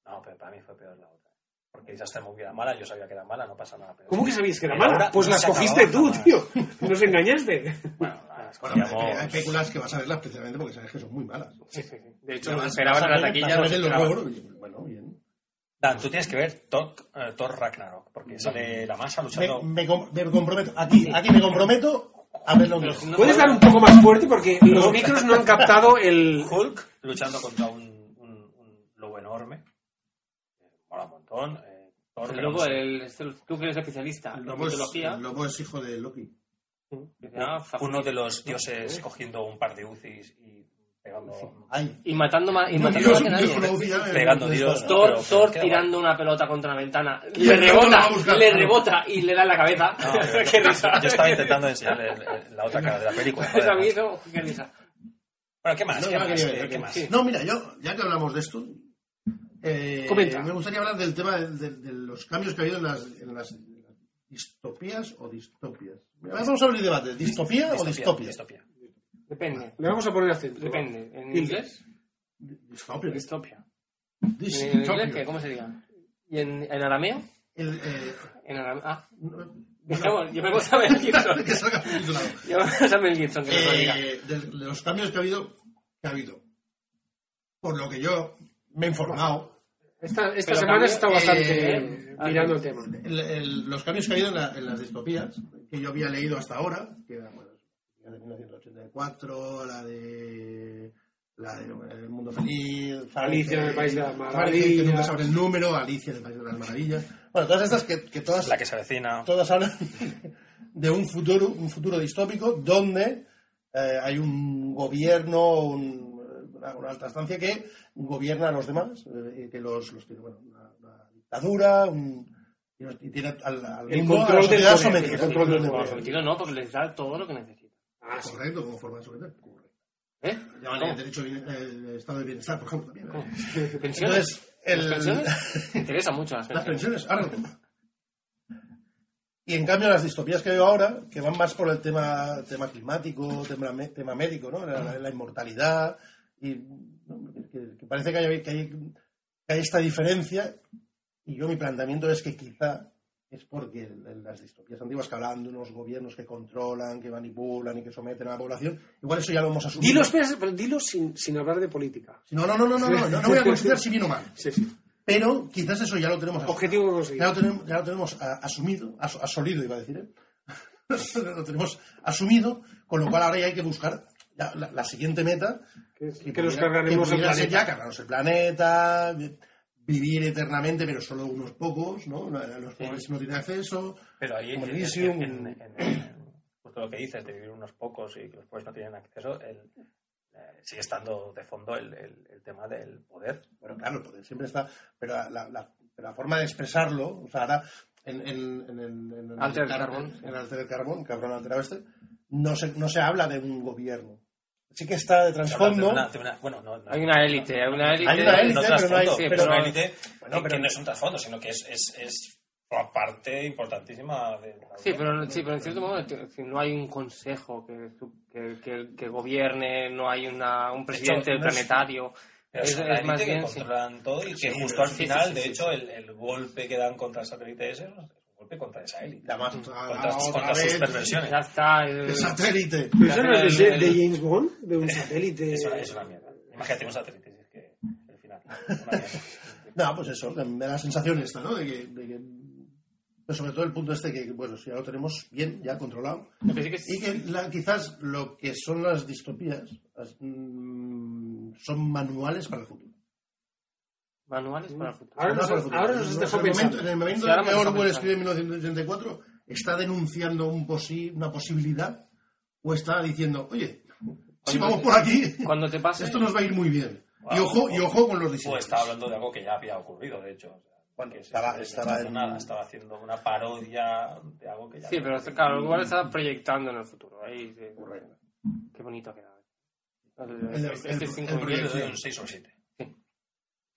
Speaker 4: No, pero para mí fue peor la otra. Porque Disaster Movie era mala, yo sabía que era mala, no pasa nada. Pero
Speaker 1: ¿Cómo que sabías que era mala? Pues
Speaker 4: no
Speaker 1: la
Speaker 4: se
Speaker 1: escogiste
Speaker 4: acababa
Speaker 1: tú,
Speaker 4: jamás.
Speaker 1: tío. Nos engañaste.
Speaker 4: Bueno,
Speaker 3: Bueno,
Speaker 4: escogíamos-
Speaker 3: hay, películas que vas a verlas precisamente porque sabes que son muy malas.
Speaker 2: Sí, sí, sí. De hecho,
Speaker 3: Además,
Speaker 2: esperaban
Speaker 3: a
Speaker 2: la taquilla.
Speaker 3: los y, Bueno, bien.
Speaker 4: Dan, tú tienes que ver Thor, Thor Ragnarok, porque sale la masa luchando.
Speaker 3: me me comprometo, aquí, aquí me comprometo a
Speaker 2: no-
Speaker 1: ¿Puedes dar un poco más fuerte? Porque los micros no han captado el...
Speaker 4: Hulk luchando contra un, un, un lobo enorme. Eh, Mola un montón. eh,
Speaker 2: El lobo,
Speaker 4: no sé.
Speaker 2: el, este- tú que eres especialista
Speaker 3: El
Speaker 2: en
Speaker 3: lobo, es, el lobo es hijo de Loki.
Speaker 2: ah,
Speaker 4: Uno de los dioses cogiendo un par de UCIs y pegando.
Speaker 3: Ay.
Speaker 2: y matando más, y matando
Speaker 3: Dios,
Speaker 2: más que nadie.
Speaker 4: Pegando Dios.
Speaker 2: Thor,
Speaker 4: pero-
Speaker 2: Thor tirando una pelota contra la ventana,
Speaker 3: Y
Speaker 2: le rebota, le rebota y le da en la cabeza.
Speaker 4: No. Yo estaba intentando enseñarle la otra cara de la película.
Speaker 2: A mí eso, qué risa.
Speaker 4: Bueno, ¿qué más?
Speaker 3: No,
Speaker 4: ¿Qué
Speaker 3: no la
Speaker 4: más?
Speaker 3: quería ver, no
Speaker 4: ¿Qué más?
Speaker 2: Sí.
Speaker 3: No, mira, yo, ya que hablamos de esto, eh, me gustaría hablar del tema de, de- de los cambios que ha habido en las, en las distopías o distopias. Vamos a abrir debate, ¿distopía, o distopia?
Speaker 4: Distopia.
Speaker 2: Depende.
Speaker 1: Le vamos a poner acento.
Speaker 2: Depende. ¿En inglés?
Speaker 3: Distopia.
Speaker 2: Distopia.
Speaker 3: Dis-
Speaker 2: ¿En inglés qué? ¿Cómo sería? ¿Y en, en arameo?
Speaker 3: El, eh,
Speaker 2: En arameo. Ah,
Speaker 3: no-
Speaker 2: dejemos, llevemos a Mel Gibson.
Speaker 3: que salga titulado.
Speaker 2: Llevemos a Mel Gibson, que nos lo diga.
Speaker 3: Eh, de, de los cambios que ha habido, que ha habido. Por lo que yo me he informado,
Speaker 1: Esta, esta semana está bastante
Speaker 3: eh,
Speaker 1: mirando el tema.
Speaker 3: el- el- los cambios que ha habido en, la- en las distopías, que yo había leído hasta ahora, que era bueno, de 1984, la de la de El Mundo Feliz,
Speaker 1: Alicia en el País de las
Speaker 3: Fahrenheit, que nunca
Speaker 1: Maravillas.
Speaker 3: sabe el número, Alicia en el País de las Maravillas. Bueno, todas estas que, que todas
Speaker 4: La que se avecina.
Speaker 3: todas hablan de un futuro, un futuro distópico donde eh, hay un gobierno, un- una, una alta estancia que gobierna a los demás, eh, que los, los tiene, bueno, una, una dictadura, un- y tiene al, al
Speaker 1: El control del poder, el control del
Speaker 3: El
Speaker 1: poder.
Speaker 2: Sometido no, porque les da todo lo que necesita.
Speaker 1: Ah, sí.
Speaker 3: Correcto, como forma de someter.
Speaker 2: ¿Eh?
Speaker 3: El derecho bien- el estado de bienestar, por ejemplo. También. ¿eh?
Speaker 2: ¿Pensiones?
Speaker 3: Entonces, el-
Speaker 2: ¿Las pensiones? Interesan mucho las
Speaker 3: Las
Speaker 2: pensiones.
Speaker 3: pensiones, ahora. Y en cambio las distopías que veo ahora, que van más por el tema, tema climático, tema, tema médico, ¿no? La, la- la inmortalidad, y ¿no? que, que parece que hay, que, hay, que hay esta diferencia, y yo mi planteamiento es que quizá es porque las distopías antiguas que hablaban de unos gobiernos que controlan, que manipulan y que someten a la población, igual eso ya lo hemos asumido.
Speaker 1: Dilo, espera, pero dilo sin, sin hablar de política.
Speaker 3: No, no, no, no, no, no, no, no voy a considerar si bien o mal,
Speaker 1: Sí, sí.
Speaker 3: pero quizás eso ya lo tenemos asumido.
Speaker 1: Objetivo conseguido.
Speaker 3: Ya lo tenemos, ya lo tenemos asumido, as- asolido iba a decir, ¿eh? lo tenemos asumido, con lo cual ahora ya hay que buscar la, la siguiente meta.
Speaker 1: Que, es-
Speaker 3: que
Speaker 1: que nos cargaremos el planeta.
Speaker 3: ya cargarnos el planeta, vi- vivir eternamente, pero solo unos pocos, ¿no? Los pobres no tienen acceso.
Speaker 4: Pero ahí,
Speaker 3: Como
Speaker 4: en,
Speaker 3: Elysium.
Speaker 4: en- en- en- justo lo que dices, de vivir unos pocos y que los pobres no tienen acceso, el- eh, sigue estando de fondo el, el- el tema del poder.
Speaker 3: Bueno, claro, el poder siempre está, pero la, la- la- la forma de expresarlo, o sea, ahora en, en, en, en- en el
Speaker 2: Carbón.
Speaker 3: en el Alter del Carbón, cabrón alterado este, no se, no se habla de un gobierno. Sí que está de trasfondo.
Speaker 4: una- una- bueno, no, no-
Speaker 2: Hay una élite, hay una élite.
Speaker 3: Hay una élite,
Speaker 4: no
Speaker 3: pero no hay-
Speaker 4: trasfondo,
Speaker 2: sí,
Speaker 4: pero
Speaker 2: pero-
Speaker 4: una élite
Speaker 3: Bueno,
Speaker 4: que-
Speaker 3: pero-
Speaker 4: que no es un trasfondo, sino que es, es, es forma parte importantísima de la
Speaker 2: Sí, pero, sí, pero en cierto modo no hay un consejo que, que, que- que gobierne, no hay una, un presidente
Speaker 4: es-
Speaker 2: planetario.
Speaker 4: Pero
Speaker 2: Es, es más
Speaker 4: élite que
Speaker 2: bien, sí.
Speaker 4: controlan todo y que
Speaker 3: Sí,
Speaker 4: justo al
Speaker 2: sí, sí,
Speaker 4: final,
Speaker 2: sí,
Speaker 4: de
Speaker 2: sí,
Speaker 4: hecho, el, el golpe que dan contra el satélite ese contra esa élite.
Speaker 3: Además,
Speaker 4: Contra,
Speaker 3: otra
Speaker 4: contra sus perversiones.
Speaker 2: Ya está. el-
Speaker 3: el satélite.
Speaker 1: Pero eso no es de, de James Bond, de un satélite.
Speaker 4: Es una, es una mierda. Imagínate un satélite, si es que el final.
Speaker 3: No, pues eso, me da la sensación esta, ¿no? De que, de que- pero sobre todo el punto este que, bueno, si ya lo tenemos bien, ya controlado.
Speaker 2: lo que sí que es-
Speaker 3: Y que la- quizás lo que son las distopías las, mm, son manuales para el futuro.
Speaker 2: Manuales para el futuro.
Speaker 1: Ahora nos, ahora nos has
Speaker 3: En el momento,
Speaker 1: pensando.
Speaker 3: en el momento
Speaker 2: Sí,
Speaker 3: en
Speaker 2: ahora
Speaker 3: que Orwell escribe en 1984, ¿está denunciando un posi- una posibilidad o está diciendo, oye, si vamos por aquí,
Speaker 2: Cuando te pase.
Speaker 3: esto nos va a ir muy bien? Y
Speaker 4: Wow.
Speaker 3: ojo, y ojo con los
Speaker 4: O
Speaker 3: diseños.
Speaker 4: estaba hablando de algo que ya había ocurrido, de hecho. O
Speaker 3: Bueno, estaba- estaba en-
Speaker 4: nada, estaba haciendo una parodia de algo que ya
Speaker 2: Sí, pero claro, igual está proyectando en el futuro. Ahí, sí. Qué bonito ha quedado.
Speaker 3: El-
Speaker 2: Este
Speaker 3: el-
Speaker 2: este minutos,
Speaker 4: doy un 6 sobre 7.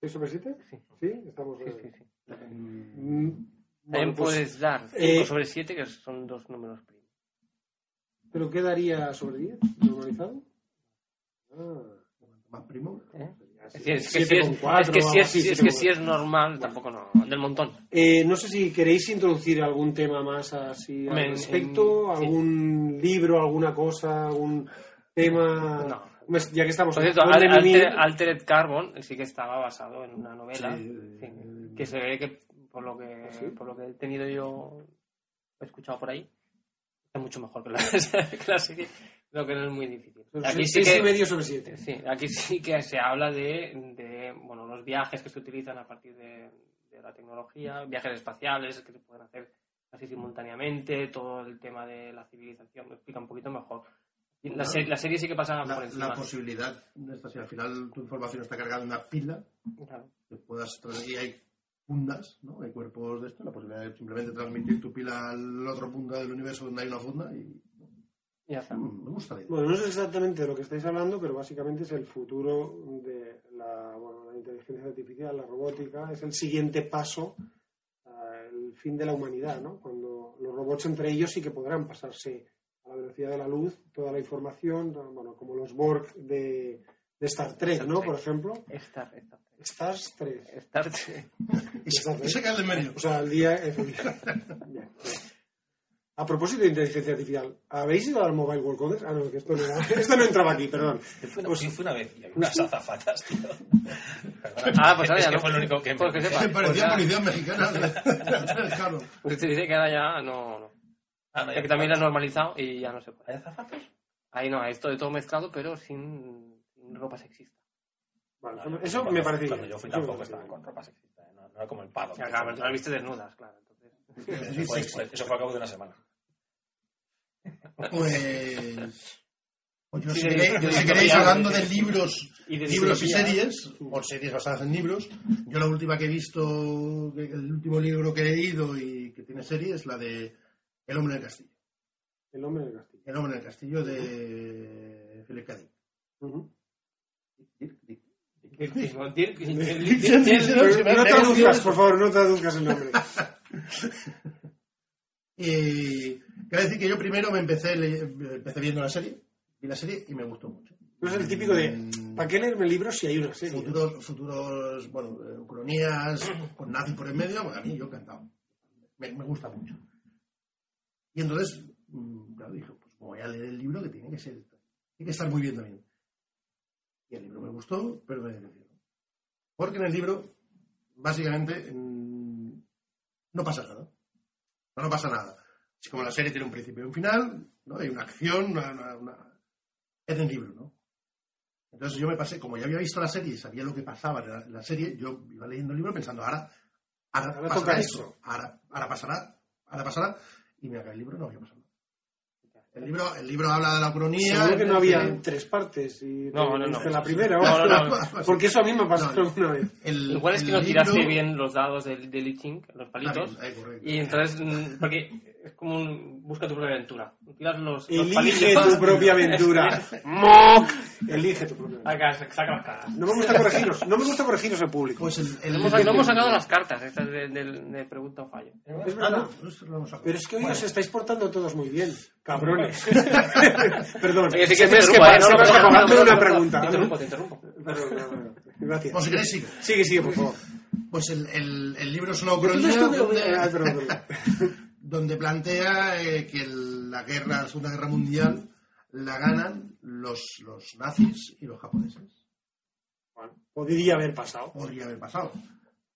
Speaker 1: ¿6 sobre 7?
Speaker 2: Sí.
Speaker 1: Sí, estamos.
Speaker 2: Sí, sí, sí.
Speaker 1: Mm,
Speaker 2: También
Speaker 1: bueno, pues,
Speaker 2: puedes dar 5
Speaker 1: eh,
Speaker 2: sobre 7, que son dos números primos.
Speaker 1: ¿Pero qué daría sobre 10? ¿Normalizado? Ah,
Speaker 3: Más primo.
Speaker 2: ¿eh? Es que, es que,
Speaker 1: siete
Speaker 2: si es,
Speaker 1: con cuatro,
Speaker 2: es que si
Speaker 1: algo
Speaker 2: es,
Speaker 1: así,
Speaker 2: es
Speaker 1: siete
Speaker 2: que
Speaker 1: con
Speaker 2: si es normal, tampoco no. Del montón.
Speaker 1: Eh, no sé si queréis introducir algún tema más así al respecto,
Speaker 2: en- sí.
Speaker 1: algún libro, alguna cosa, algún tema.
Speaker 2: No.
Speaker 1: Pues, Ya que estamos
Speaker 2: Por cierto,
Speaker 1: hablando de
Speaker 2: Al-
Speaker 1: Mimir,
Speaker 2: Alter- Altered Carbon sí que estaba basado en una novela.
Speaker 3: Sí,
Speaker 2: sí,
Speaker 3: eh,
Speaker 2: que se ve que, por lo que,
Speaker 1: ¿Sí?
Speaker 2: por lo que he tenido yo, he escuchado por ahí, es mucho mejor que la, que la serie. Creo que no es muy difícil.
Speaker 1: pues,
Speaker 2: Aquí sí
Speaker 1: seis y
Speaker 2: que,
Speaker 1: medio sobre 7.
Speaker 2: Sí, aquí sí que se habla de, de, bueno, los viajes que se utilizan a partir de, de la tecnología, viajes espaciales que se pueden hacer así simultáneamente, todo el tema de la civilización, lo explica un poquito mejor. La,
Speaker 3: Claro.
Speaker 2: se- la serie sí que pasa
Speaker 3: La,
Speaker 2: por encima.
Speaker 3: la posibilidad de esta, si al final tu información está cargada en una pila,
Speaker 2: Claro.
Speaker 3: que puedas y hay fundas, ¿no? Hay cuerpos de esto, la posibilidad de simplemente transmitir tu pila al otro punto del universo donde hay una funda y
Speaker 2: Ya está.
Speaker 3: mm, me gusta la idea.
Speaker 1: Bueno, no sé exactamente de lo que estáis hablando, pero básicamente es el futuro de la, bueno, la inteligencia artificial, la robótica, es el siguiente paso, ah, el fin de la humanidad, ¿no? Cuando los robots entre ellos sí que podrán pasarse de la luz toda la información, bueno, como los Borg de, de Star Trek,
Speaker 2: Star
Speaker 1: ¿no?
Speaker 2: Trek.
Speaker 1: Por ejemplo.
Speaker 2: Star,
Speaker 1: Trek.
Speaker 2: Star Trek.
Speaker 3: Y se,
Speaker 1: Star Trek.
Speaker 3: y se cae del medio.
Speaker 1: O sea, el día... Bien. A propósito de inteligencia artificial, ¿habéis ido al Mobile World Congress? Ah, no, que esto no, era- esto no entraba aquí, perdón.
Speaker 4: Fui una, sí, fui una vez unas azafatas, tío. Perdona.
Speaker 2: Ah, pues ahora
Speaker 4: es
Speaker 2: ya
Speaker 4: que
Speaker 2: no.
Speaker 4: fue lo único que
Speaker 2: Pues que sepa.
Speaker 3: Me
Speaker 2: Pues
Speaker 3: parecía
Speaker 2: ya-
Speaker 3: policía mexicana. claro.
Speaker 2: Pues dice que ahora ya no. no.
Speaker 4: Ah,
Speaker 2: Ya que también lo han normalizado y ya no se puede.
Speaker 4: ¿Hay azafatos?
Speaker 2: Ahí no, esto de todo mezclado, pero sin, sin ropa sexista.
Speaker 1: Bueno,
Speaker 4: No,
Speaker 1: eso me parece
Speaker 4: Cuando yo fui tampoco estaban con ropa sexista, ¿eh? no, no era como el pado.
Speaker 2: Ya, claro, pero tú las viste desnudas, claro. Entonces,
Speaker 4: Eso fue, fue- eso fue a cabo de una semana.
Speaker 3: Pues. pues yo,
Speaker 2: Sí,
Speaker 3: si queréis, si
Speaker 2: de-
Speaker 3: hablando de libros,
Speaker 2: y de
Speaker 3: libros y series, o series basadas en libros, yo la última que he visto, el último libro que he leído y que tiene serie es la de El hombre del castillo.
Speaker 1: El hombre del castillo.
Speaker 3: El hombre del castillo de Philip K.
Speaker 1: No traduzcas, por favor, no traduzcas el nombre.
Speaker 3: Y quiero decir que yo primero me empecé, le- empecé viendo la serie, vi la serie y me gustó mucho.
Speaker 1: No es el típico de,
Speaker 3: Mm,
Speaker 1: ¿para qué leerme libros si hay una serie?
Speaker 3: futuros, futuros bueno, eh, ucronías con nazi por en medio, bueno, a mí yo encantado. Me, me gusta mucho. Y entonces, mm, claro, dije, pues voy a leer el libro que tiene que ser, tiene que estar muy bien también. Y el libro me gustó, pero me decepcionó. Porque en el libro, básicamente, mm, no pasa nada. No, no pasa nada. Es como la serie tiene un principio y un final, ¿no? Hay una acción, una, una- una- es el libro, ¿no? Entonces yo me pasé, como ya había visto la serie y sabía lo que pasaba en la, en la serie, yo iba leyendo el libro pensando, ahora, ahora,
Speaker 1: Ahora
Speaker 3: pasará esto. ahora, ahora pasará, ahora pasará, y me acaba el libro no había pasado. El libro, el libro habla de la ucronía.
Speaker 1: Seguro que no había tres partes y
Speaker 2: No, no, no.
Speaker 1: la primera.
Speaker 2: No, no, no.
Speaker 1: Porque eso a mí me ha pasado
Speaker 3: No, no.
Speaker 1: alguna vez.
Speaker 3: el-
Speaker 2: Igual es que no tiraste
Speaker 3: libro-
Speaker 2: bien los dados del, del los palitos.
Speaker 3: ahí.
Speaker 2: Y entonces, mm, porque es como un busca tu propia aventura. Tiras los, los
Speaker 1: Elige
Speaker 2: palillos.
Speaker 1: tu propia aventura. ¡Moc! Elige tu propia aventura.
Speaker 2: Acá, saca las cartas.
Speaker 1: No me gusta corregiros, no me gusta corregiros el público.
Speaker 3: Pues el, el-
Speaker 2: No hemos, no hemos sacado las cartas estas de, de- de pregunta o fallo.
Speaker 1: Es
Speaker 3: Ah,
Speaker 1: verdad.
Speaker 3: hemos sacado.
Speaker 1: Pero es que hoy os estáis portando todos muy bien, cabrones. Perdón,
Speaker 2: Oye, sí que te ¿eh? No, no, no,
Speaker 1: una
Speaker 2: no,
Speaker 1: pregunta.
Speaker 2: Te interrumpo, te interrumpo.
Speaker 1: Gracias.
Speaker 3: O si queréis, sigue.
Speaker 1: Sigue, sigue, por favor.
Speaker 3: Pues el, el, el libro es una ucronía donde,
Speaker 1: ah,
Speaker 3: plantea eh, que el- la guerra, la Segunda Guerra Mundial la ganan los, los nazis y los japoneses.
Speaker 1: Bueno, podría haber pasado.
Speaker 3: Podría haber pasado.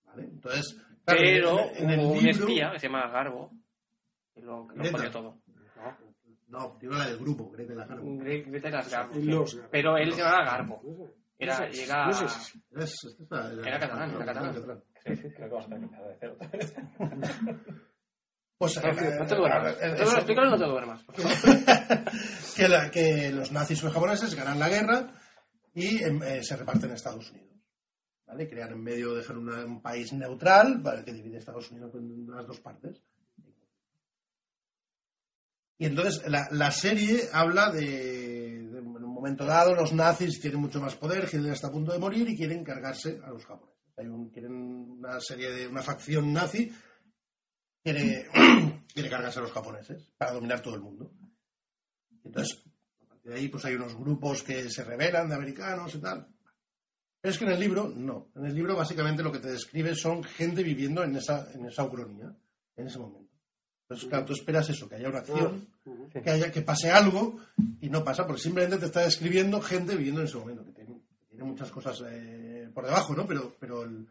Speaker 3: ¿vale? Entonces, claro,
Speaker 2: Pero
Speaker 3: en, en el
Speaker 2: hubo un
Speaker 3: libro...
Speaker 2: espía que se llama Garbo que lo, que lo
Speaker 3: Greta.
Speaker 2: pone todo.
Speaker 3: No, digo la del grupo, creo que la Garbo.
Speaker 2: Gre- Greta era Garbo. Sí.
Speaker 1: los.
Speaker 2: Pero él se llamaba Garbo.
Speaker 1: No.
Speaker 2: Era,
Speaker 1: No sé,
Speaker 2: era,
Speaker 1: no
Speaker 2: catalán, era catalán.
Speaker 4: Creo que vamos a tener que empezar de cero otra vez.
Speaker 3: Pues
Speaker 2: No,
Speaker 3: eh,
Speaker 2: no te duermas.
Speaker 3: eh,
Speaker 2: explícalo no te duermas. favor.
Speaker 3: que, la- que los nazis los japoneses ganan la guerra y em, eh, se reparten Estados Unidos. ¿vale? Crean en medio, dejan una- un país neutral para que divide Estados Unidos en las dos partes. Y entonces la, la serie habla de, de, en un momento dado los nazis tienen mucho más poder, Hitler está a punto de morir y quieren cargarse a los japoneses. Hay un- quieren una serie de una facción nazi quiere, quiere cargarse a los japoneses para dominar todo el mundo. Entonces, a partir de ahí pues hay unos grupos que se rebelan de americanos y tal. Pero es que en el libro, no. En el libro básicamente lo que te describe son gente viviendo en esa, en esa ucronía, en ese momento. Entonces, claro, tú esperas eso, que haya una acción, que haya que pase algo, y no pasa, porque simplemente te está describiendo gente viviendo en ese momento, que tiene, que tiene muchas cosas eh, por debajo, ¿no? Pero, pero, el,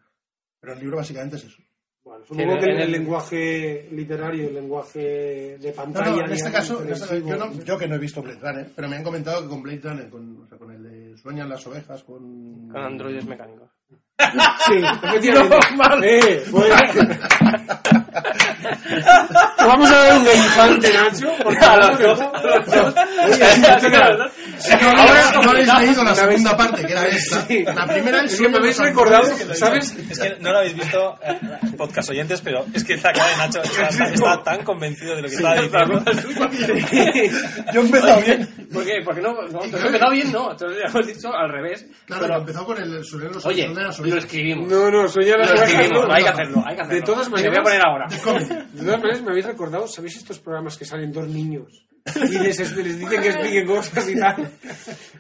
Speaker 3: pero el libro básicamente es eso.
Speaker 1: Bueno, supongo
Speaker 2: Sí,
Speaker 1: que
Speaker 2: en
Speaker 1: el,
Speaker 2: el-
Speaker 1: lenguaje literario, el lenguaje de pantalla.
Speaker 3: no, en este caso, en este caso, yo,
Speaker 1: televisivo,
Speaker 3: no- yo que no he visto Blade Runner, pero me han comentado que con Blade Runner, con, o sea, con el de Sueñan las ovejas, con...
Speaker 2: Con androides mecánicos.
Speaker 1: Sí. Eh, pues- vamos a dar un infante, Nacho. Porque
Speaker 3: Si no, habéis- no habéis leído la segunda parte, que era esta. La primera es
Speaker 1: que me habéis recordado, ¿sabes?
Speaker 4: Es que no lo habéis visto, eh, podcast oyentes, pero es que la cara de Nacho está, tan convencido de lo que estaba diciendo.
Speaker 3: Yo he empezado bien.
Speaker 2: ¿Por qué? Porque no, no, has empezado bien, no. Te lo hemos dicho al revés.
Speaker 3: Claro,
Speaker 2: Pero,
Speaker 3: empezó con el los
Speaker 2: oye, lo escribimos.
Speaker 1: No, no, soy ya
Speaker 2: Lo escribimos, hay que hacerlo, hay que hacerlo.
Speaker 1: De todas
Speaker 2: voy a poner ahora.
Speaker 3: De
Speaker 1: todas maneras, me habéis recordado, ¿sabéis estos programas que salen dos niños? Y les, les dicen que expliquen cosas y tal.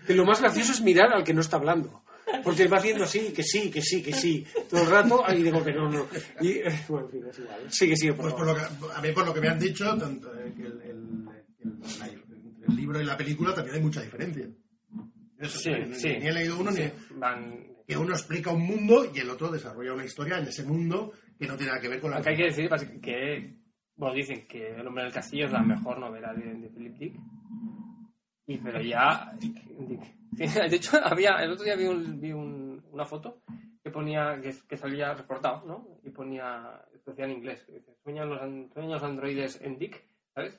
Speaker 1: Que lo más gracioso es mirar al que no está hablando. Porque va haciendo así, que sí, que sí, que sí. Todo el rato, y digo que no, no. Y, eh, bueno, en fin, es igual. Sigue, sigue, por
Speaker 3: Pues por lo que, a mí por lo que me han dicho, tanto, eh, el, el- el- el libro y la película también hay mucha diferencia. Eso,
Speaker 2: Sí,
Speaker 3: ni,
Speaker 2: sí.
Speaker 3: ni he leído uno, ni
Speaker 2: Van...
Speaker 3: que uno explica un mundo y el otro desarrolla una historia en ese mundo que no tiene nada que ver con la
Speaker 2: Aunque hay que decir que, bueno, dicen que El hombre del castillo es la mejor novela de, de Philip Dick. Y pero ya, de hecho, había, el otro día vi, un- vi un- una foto que ponía, que, que salía reportado, ¿no? Y ponía, decía en inglés, sueñan los, an- sueñan los androides en Dick, ¿sabes?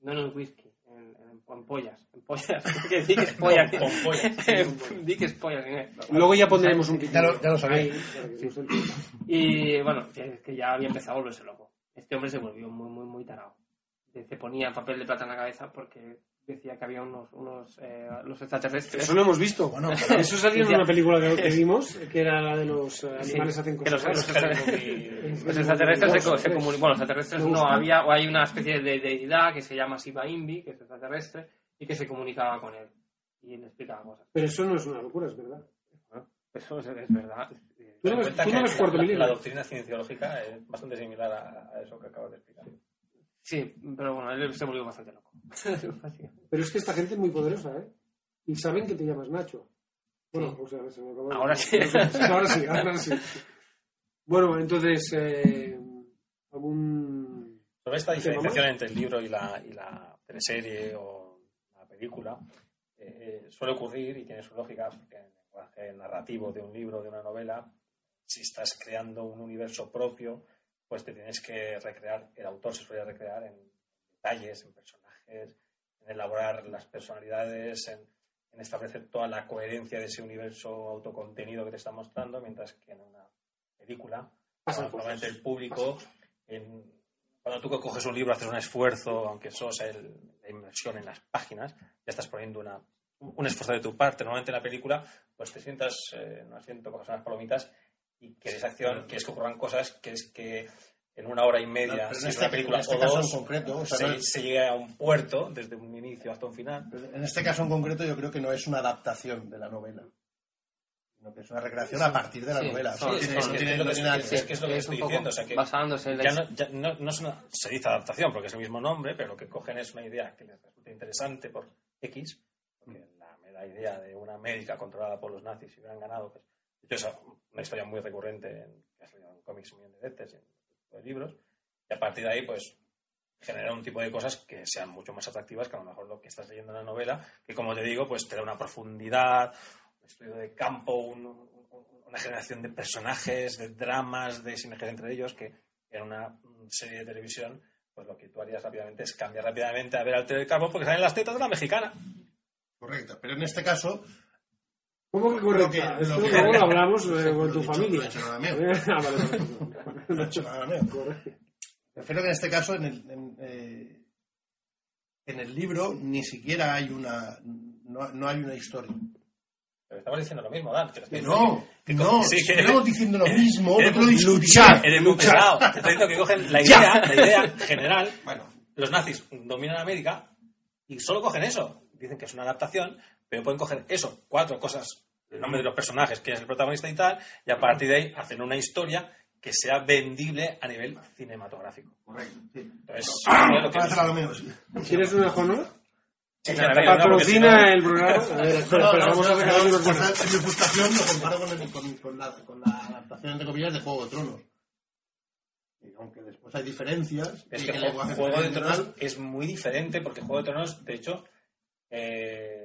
Speaker 2: No en el whisky, en, en, en pollas, en pollas, que Dick es pollas.
Speaker 4: Con pollas.
Speaker 2: Dick es pollas.
Speaker 1: Luego ya pondremos un
Speaker 3: Ya lo- ya lo sabéis.
Speaker 1: No entienda.
Speaker 2: Y bueno, que, que ya había empezado a volverse loco. Este hombre se volvió muy, muy, muy tarado. Se ponía papel de plata en la cabeza porque decía que había unos, unos eh, los extraterrestres.
Speaker 1: Eso lo hemos visto.
Speaker 3: Bueno,
Speaker 1: Eso salió en una película que, que vimos, que era la de los eh,
Speaker 2: Sí,
Speaker 1: animales hacen
Speaker 2: que los,
Speaker 1: cosas.
Speaker 2: los extraterrestres, los extraterrestres se, se comunican. Bueno, los extraterrestres no había, o hay una especie de deidad que se llama Siva Imbi, que es extraterrestre, y que se comunicaba con él. Y le explicaba cosas.
Speaker 1: Pero eso no es una locura, es verdad.
Speaker 2: Eso es, es verdad.
Speaker 1: Tú no ves, tú no ves cuarto
Speaker 4: la, la doctrina cienciológica es bastante similar a, a eso que acabas de explicar.
Speaker 2: Sí, pero bueno, él se volvió bastante loco.
Speaker 1: Pero es que esta gente es muy poderosa, ¿eh? Y saben que te llamas Nacho. Bueno, o sea, se me acabó de-
Speaker 2: Ahora sí.
Speaker 1: ahora sí, ahora sí. Bueno, entonces, eh, algún...
Speaker 4: Sobre esta
Speaker 1: ¿Qué,
Speaker 4: diferenciación entre el libro y la, y la teleserie o la película eh, eh, suele ocurrir y tiene su lógica, porque en el lenguaje narrativo de un libro, de una novela, si estás creando un universo propio, pues te tienes que recrear, el autor se suele recrear en detalles, en personajes, en elaborar las personalidades, en, en establecer toda la coherencia de ese universo autocontenido que te está mostrando, mientras que en una película, normalmente el público en- cuando tú coges un libro, haces un esfuerzo, aunque solo sea el- la inmersión en las páginas, ya estás poniendo una, un esfuerzo de tu parte. Normalmente en la película, pues te sientas eh, en un asiento, coges unas palomitas y quieres acción, quieres que ocurran cosas, quieres que en una hora y media,
Speaker 3: Pero en
Speaker 4: si es
Speaker 3: este-
Speaker 4: una película
Speaker 3: en este
Speaker 4: o
Speaker 3: caso
Speaker 4: dos,
Speaker 3: en concreto, o sea,
Speaker 4: se,
Speaker 3: no-
Speaker 4: se llegue a un puerto desde un inicio hasta un final.
Speaker 3: En este caso en concreto yo creo que no es una adaptación de la novela, sino que es una recreación a partir de la
Speaker 2: Sí,
Speaker 3: novela. No no
Speaker 4: es
Speaker 3: no
Speaker 4: es que es lo que
Speaker 2: es
Speaker 4: estoy diciendo. O sea, que
Speaker 2: basándose en la
Speaker 4: ya no, ya no, no es una- se dice adaptación porque es el mismo nombre, pero lo que cogen es una idea que les resulta interesante por X, porque la, la idea de una América controlada por los nazis y hubieran ganado, pues, es una historia muy recurrente en, en cómics un en de libros, y a partir de ahí, pues, generar un tipo de cosas que sean mucho más atractivas que a lo mejor lo que estás leyendo en la novela, que como te digo, pues te da una profundidad, un estudio de campo, un- un- una generación de personajes, de dramas, de sinergias entre ellos, que en una serie de televisión, pues lo que tú harías rápidamente es cambiar rápidamente a ver al del campo porque salen las tetas de la mexicana.
Speaker 3: Correcto. Pero en este caso,
Speaker 1: ¿Cómo que
Speaker 3: Lo que- lo
Speaker 1: Esto
Speaker 3: que-
Speaker 1: luego lo hablamos eh, con tu familia.
Speaker 3: no he hecho nada mío. No. Prefiero que en este caso, en el, en, eh, en el libro, ni siquiera hay una. No, no hay una historia.
Speaker 4: Pero estamos diciendo lo mismo, Dan. que
Speaker 3: Que no, que no,
Speaker 4: Sí, que-
Speaker 3: estamos diciendo lo mismo, no
Speaker 4: Eres
Speaker 3: lo
Speaker 4: muy-
Speaker 3: discutir.
Speaker 4: Eres pesado. Te estoy diciendo que cogen la idea, la idea general.
Speaker 3: Bueno,
Speaker 4: Los nazis dominan América y solo cogen eso. Dicen que es una adaptación, pero pueden coger eso, cuatro cosas, el nombre de los personajes, quién es el protagonista y tal, y a partir de ahí hacen una historia que sea vendible a nivel cinematográfico.
Speaker 3: correcto. Sí.
Speaker 4: Entonces,
Speaker 3: Ah,
Speaker 4: es lo que-
Speaker 3: sí.
Speaker 1: ¿Quieres
Speaker 4: que- no,
Speaker 1: Patrocina
Speaker 4: no-
Speaker 1: el programa. Vamos a ver
Speaker 3: mi frustración lo comparo con, el- con- con la, con la adaptación, entre comillas, de Juego de Tronos. Y aunque después hay diferencias,
Speaker 4: Es que
Speaker 3: el
Speaker 4: Juego, Juego de Tronos es muy diferente porque Juego de Tronos, de hecho, eh,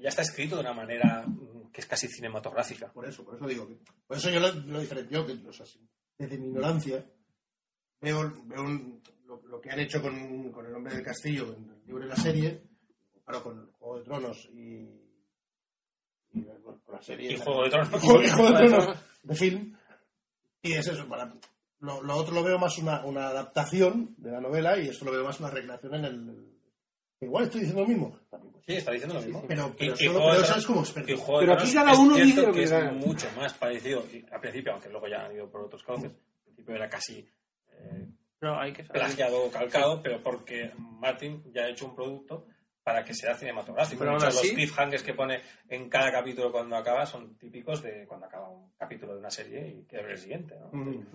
Speaker 4: ya está escrito de una manera mm, que es casi cinematográfica.
Speaker 3: Por eso, por eso digo que. Por eso yo lo, lo diferencio, que o sea, si- desde mi ignorancia veo, veo un- lo, lo que han hecho con, con el hombre del castillo en el libro y la serie, claro, con Juego de Tronos y, y bueno, con la serie.
Speaker 4: Y Juego de Tronos.
Speaker 3: Juego, Juego de Tronos de film. Y es eso, para, lo, lo otro lo veo más una, una adaptación de la novela y esto lo veo más una recreación en el. Igual estoy diciendo lo mismo.
Speaker 4: Sí, está diciendo lo mismo.
Speaker 3: Pero, pero,
Speaker 4: Y-
Speaker 3: solo, pero es como
Speaker 4: Y
Speaker 3: experto.
Speaker 4: Juego de
Speaker 1: Pero aquí cada
Speaker 4: es
Speaker 1: uno dice lo que
Speaker 4: es mucho más parecido. Al principio, aunque luego ya han ido por otros cauces, al principio era casi eh,
Speaker 2: Pero hay que saber.
Speaker 4: plagiado o calcado, pero porque Martin ya ha hecho un producto para que sea cinematográfico.
Speaker 2: Pero así-
Speaker 4: los cliffhangers que pone en cada capítulo cuando acaba son típicos de cuando acaba un capítulo de una serie y que abre el siguiente. ¿no?
Speaker 3: Mm.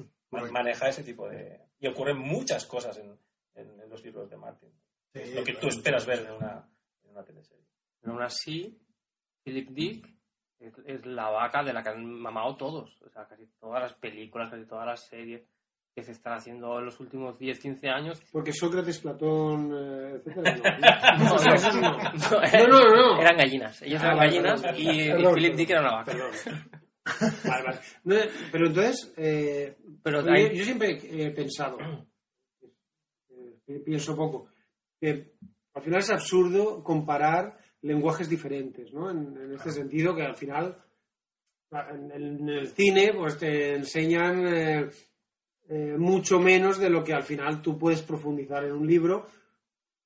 Speaker 4: Maneja ese tipo de... Y ocurren muchas cosas en, en- en los libros de Martin. Lo que tú esperas ver en una, en una teleserie.
Speaker 2: Pero aún así, Philip Dick es, es la vaca de la que han mamado todos. O sea, casi todas las películas, casi todas las series que se están haciendo en los últimos 10, 15 años.
Speaker 1: Porque Sócrates, Platón, eh, etcétera.
Speaker 2: No,
Speaker 1: No,
Speaker 2: no,
Speaker 1: eso sí no.
Speaker 2: no,
Speaker 1: No, no, no.
Speaker 2: Eran gallinas. Ellos
Speaker 1: Ah,
Speaker 2: eran
Speaker 1: vale,
Speaker 2: gallinas
Speaker 1: perdón.
Speaker 2: y, y
Speaker 1: Perdón,
Speaker 2: Philip. Dick era una vaca.
Speaker 1: Perdón. Vale, vale. No, pero entonces, eh,
Speaker 2: Pero
Speaker 1: yo siempre he pensado, eh, pienso poco, que al final es absurdo comparar lenguajes diferentes, ¿no? En, en este sentido, que al final en, en el cine pues te enseñan eh, eh, mucho menos de lo que al final tú puedes profundizar en un libro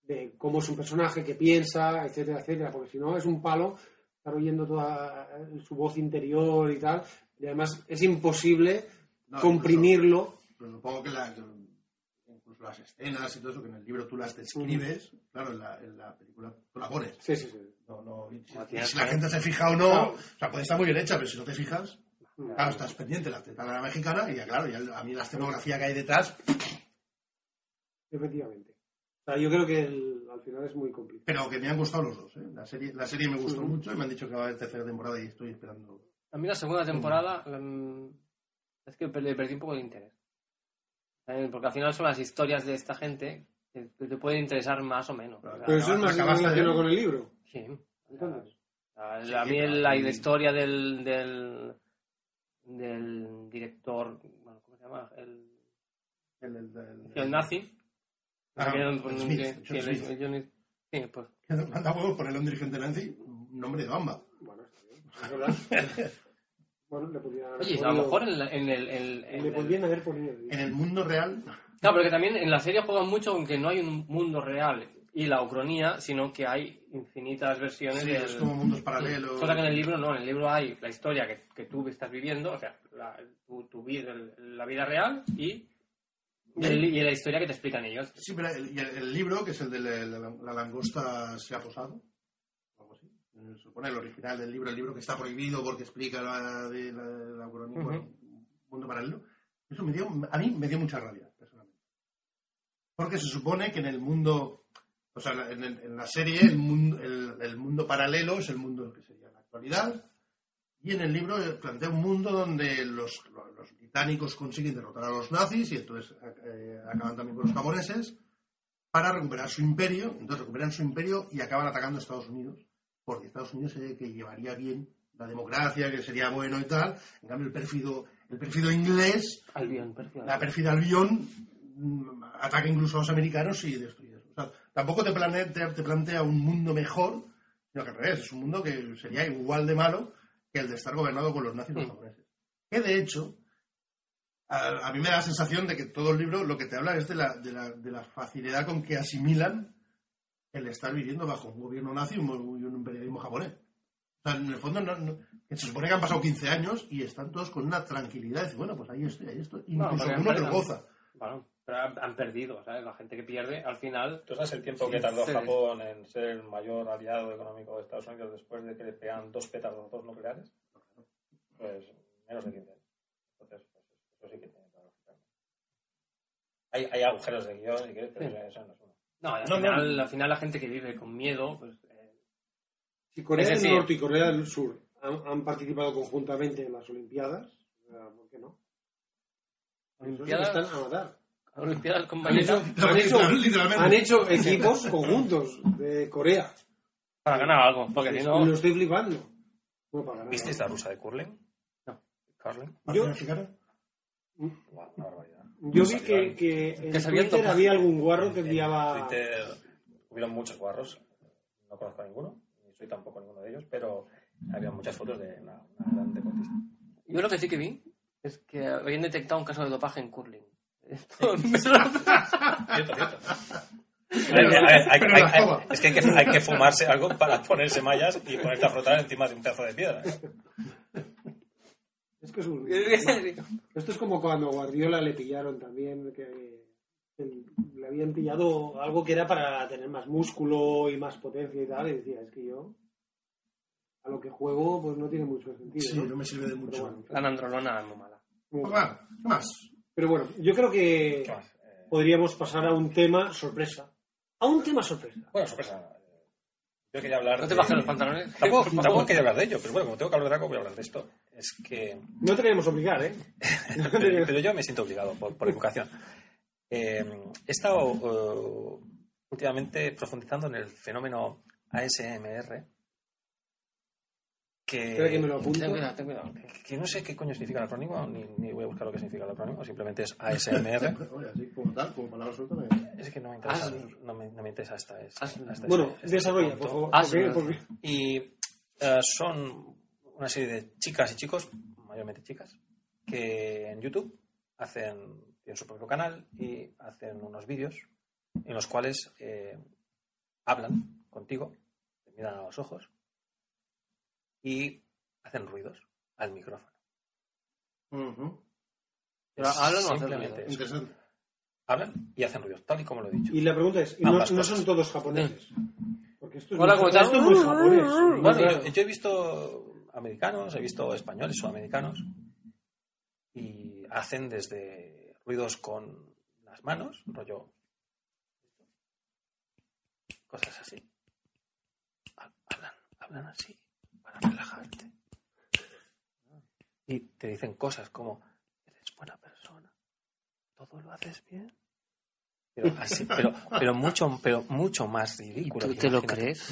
Speaker 1: de cómo es un personaje, qué piensa, etcétera, etcétera, porque si no es un palo estar oyendo toda eh, su voz interior y tal, y además es imposible
Speaker 3: No,
Speaker 1: comprimirlo.
Speaker 3: Pero supongo que, la, las escenas y todo eso, que en el libro tú las describes, claro, en la, en la película tú la pones.
Speaker 1: Sí, sí, sí.
Speaker 3: No, no, si, la gente se fija o no,
Speaker 1: Claro.
Speaker 3: o sea, puede estar muy bien hecha, pero si no te fijas, claro, estás pendiente de la teta de la mexicana y ya, claro, ya a mí la escenografía que hay detrás,
Speaker 1: Efectivamente. O sea, yo creo que el- al final es muy complicado.
Speaker 3: pero que me han gustado los dos. ¿eh? La, serie, la serie me gustó mucho y me han dicho que va a haber tercera temporada y estoy esperando.
Speaker 2: A mí la segunda temporada mm, es que le perdí un poco de interés. Porque al final son las historias de esta gente que te pueden interesar más o menos.
Speaker 1: Pero eso es más relacionado con el libro.
Speaker 2: Sí.
Speaker 1: Entonces.
Speaker 2: A
Speaker 3: Sí,
Speaker 2: a mí la, la historia del, del, del director, bueno, ¿cómo se llama? El,
Speaker 3: El, el, el-
Speaker 2: el nazi.
Speaker 3: Ah,
Speaker 2: Johnny- sí, pues,
Speaker 3: Que manda huevos ponerle un dirigente nazi nombre de bamba.
Speaker 1: Bueno, está bien. Bueno, le podrían haber
Speaker 2: Oye, a lo mejor en, la- en el... en- en
Speaker 1: Le
Speaker 2: el-
Speaker 1: podrían haber ponido.
Speaker 3: En el mundo real,
Speaker 2: Claro, porque también en la serie juegan mucho con que no hay un mundo real y la ucronía, sino que hay infinitas versiones
Speaker 3: sí,
Speaker 2: del-
Speaker 3: es como mundos paralelos.
Speaker 2: Cosa que en el libro no, en el libro hay la historia que, que tú estás viviendo, o sea, la, tu, tu vida, la vida real y, y, el- y la historia que te explican ellos.
Speaker 3: Sí, pero el- el libro, que es el de la, la- la langosta se ha posado, o algo así. Eh, Supone el original del libro, el libro que está prohibido porque explica la de la, la mundo paralelo. Eso me dio, a mí me dio mucha rabia, personalmente. Porque se supone que en el mundo, o sea, en, el- en la serie, el mundo, el, el mundo paralelo es el mundo que sería la actualidad. Y en el libro eh, plantea un mundo donde los, los- los británicos consiguen derrotar a los nazis y entonces eh, acaban también con los japoneses para recuperar su imperio. Entonces recuperan su imperio y acaban atacando a Estados Unidos porque Estados Unidos es el que llevaría bien la democracia, que sería bueno y tal. En cambio, el pérfido, el pérfido inglés
Speaker 2: Albion, perfecto.
Speaker 3: la perfida Albión mm, ataca incluso a los americanos y destruye. O sea, tampoco te plantea, te, te plantea un mundo mejor, sino que al revés, es un mundo que sería igual de malo que el de estar gobernado por los nazis los
Speaker 2: Mm.
Speaker 3: japoneses. Que de hecho, a, a mí me da la sensación de que todo el libro lo que te habla es de la, de la, de la facilidad con que asimilan el estar viviendo bajo un gobierno nazi y un, imperialismo japonés. O sea, en el fondo, no- se supone que han pasado 15 años y están todos con una tranquilidad. Dicen, bueno, pues ahí estoy, ahí estoy.
Speaker 2: Bueno,
Speaker 3: Incluso
Speaker 2: porque
Speaker 3: uno que lo goza.
Speaker 2: Bueno, pero han, perdido, ¿sabes? La gente que pierde, al final...
Speaker 4: ¿Tú sabes el tiempo
Speaker 2: Sí,
Speaker 4: que tardó
Speaker 2: sí.
Speaker 4: Japón en ser el mayor aliado económico de Estados Unidos después de que le pegan dos petardazos nucleares? Pues menos de 15 años. Entonces, pues, eso sí que tiene que. Hay, hay agujeros de guion, y que, pero
Speaker 2: Sí.
Speaker 4: eso no es uno.
Speaker 2: No, al,
Speaker 3: No,
Speaker 2: final, al final la gente que vive con miedo, pues... eh,
Speaker 1: Si Corea del. Norte y Corea del Sur han, han participado conjuntamente en las Olimpiadas, sea, ¿por qué no?
Speaker 2: Olimpiadas,
Speaker 1: están a matar.
Speaker 2: Olimpiadas con
Speaker 1: Han hecho, han hecho-
Speaker 3: Literalmente.
Speaker 1: han hecho equipos conjuntos de Corea.
Speaker 2: para ganar algo, porque si no...
Speaker 1: Lo estoy flipando. Bueno, para ganar.
Speaker 4: ¿Visteis la rusa de curling?
Speaker 2: No.
Speaker 4: ¿Curling?
Speaker 1: Yo-?
Speaker 4: Guau, una barbaridad.
Speaker 1: Yo vi que,
Speaker 4: en-
Speaker 1: que en
Speaker 2: en
Speaker 1: Twitter había algún guarro que
Speaker 4: en
Speaker 1: enviaba...
Speaker 4: Twitter hubieron muchos guarros, no conozco a ninguno, ni soy tampoco ninguno de ellos, pero había muchas fotos de una, una gran deportista.
Speaker 2: Yo lo que sí que vi es que habían detectado un caso de dopaje en curling.
Speaker 4: Cierto, cierto. Es que hay, que hay que fumarse algo para ponerse mallas y ponerte a frotar encima de un pedazo de piedra.
Speaker 1: Es que es un... Esto es como cuando a Guardiola le pillaron también, que le habían pillado algo que era para tener más músculo y más potencia y tal, y decía, es que yo a lo que juego pues no tiene mucho sentido.
Speaker 3: Sí,
Speaker 1: ¿no?
Speaker 3: no me sirve de mucho.
Speaker 1: bueno,
Speaker 2: La nandrolona es muy mala.
Speaker 1: muy
Speaker 3: va, ¿qué más?
Speaker 1: Pero bueno, yo creo que.
Speaker 4: Eh,
Speaker 1: podríamos pasar a un tema sorpresa. A un tema sorpresa.
Speaker 4: bueno, sorpresa. Yo quería hablar.
Speaker 2: ¿No te
Speaker 4: de-
Speaker 2: bajes los pantalones?
Speaker 4: Tampoco, tampoco quería hablar de ello, pero bueno, como tengo que hablar de Draco, voy a hablar de esto. Es que.
Speaker 1: No te queremos obligar, ¿eh?
Speaker 4: pero, pero yo me siento obligado por, por educación. Eh, he estado eh, últimamente profundizando en el fenómeno ASMR.
Speaker 1: Espera que me
Speaker 4: Que,
Speaker 1: lo apunto.
Speaker 2: Ten cuidado, ten cuidado.
Speaker 4: que no sé qué coño significa el acrónimo, ni, ni voy a buscar lo que significa el acrónimo, simplemente es ASMR.
Speaker 3: Oye, así como tal, como palabra suelta, me...
Speaker 4: Es que no me interesa,
Speaker 2: Asmr.
Speaker 4: no me, no me interesa hasta, ese-
Speaker 2: Asmr.
Speaker 4: hasta
Speaker 1: Bueno,
Speaker 4: ese- este
Speaker 1: desarrolla, por favor.
Speaker 2: Ah, sí,
Speaker 1: porque-
Speaker 4: Y eh, son una serie de chicas y chicos, mayormente chicas, que en YouTube hacen, tienen su propio canal y hacen unos vídeos en los cuales eh, hablan contigo, te miran a los ojos y hacen ruidos al micrófono.
Speaker 2: Pero hablan o hacen.
Speaker 3: Interesante.
Speaker 4: Hablan y hacen ruidos, tal y como lo he dicho.
Speaker 1: Y la pregunta es, ¿y no, no son todos japoneses? Porque esto es
Speaker 2: Hola,
Speaker 1: muy,
Speaker 2: ¿cómo estás?
Speaker 1: esto es muy japonés.
Speaker 4: Bueno, yo, yo he visto americanos, he visto españoles, sudamericanos, y hacen desde ruidos con las manos, rollo. Cosas así. Ha- Hablan, hablan así, para relajarte. Y te dicen cosas como, eres buena persona, todo lo haces bien. Pero, así, pero, pero, mucho, pero mucho más
Speaker 2: ¿Y
Speaker 4: ridículo.
Speaker 2: tú te lo crees?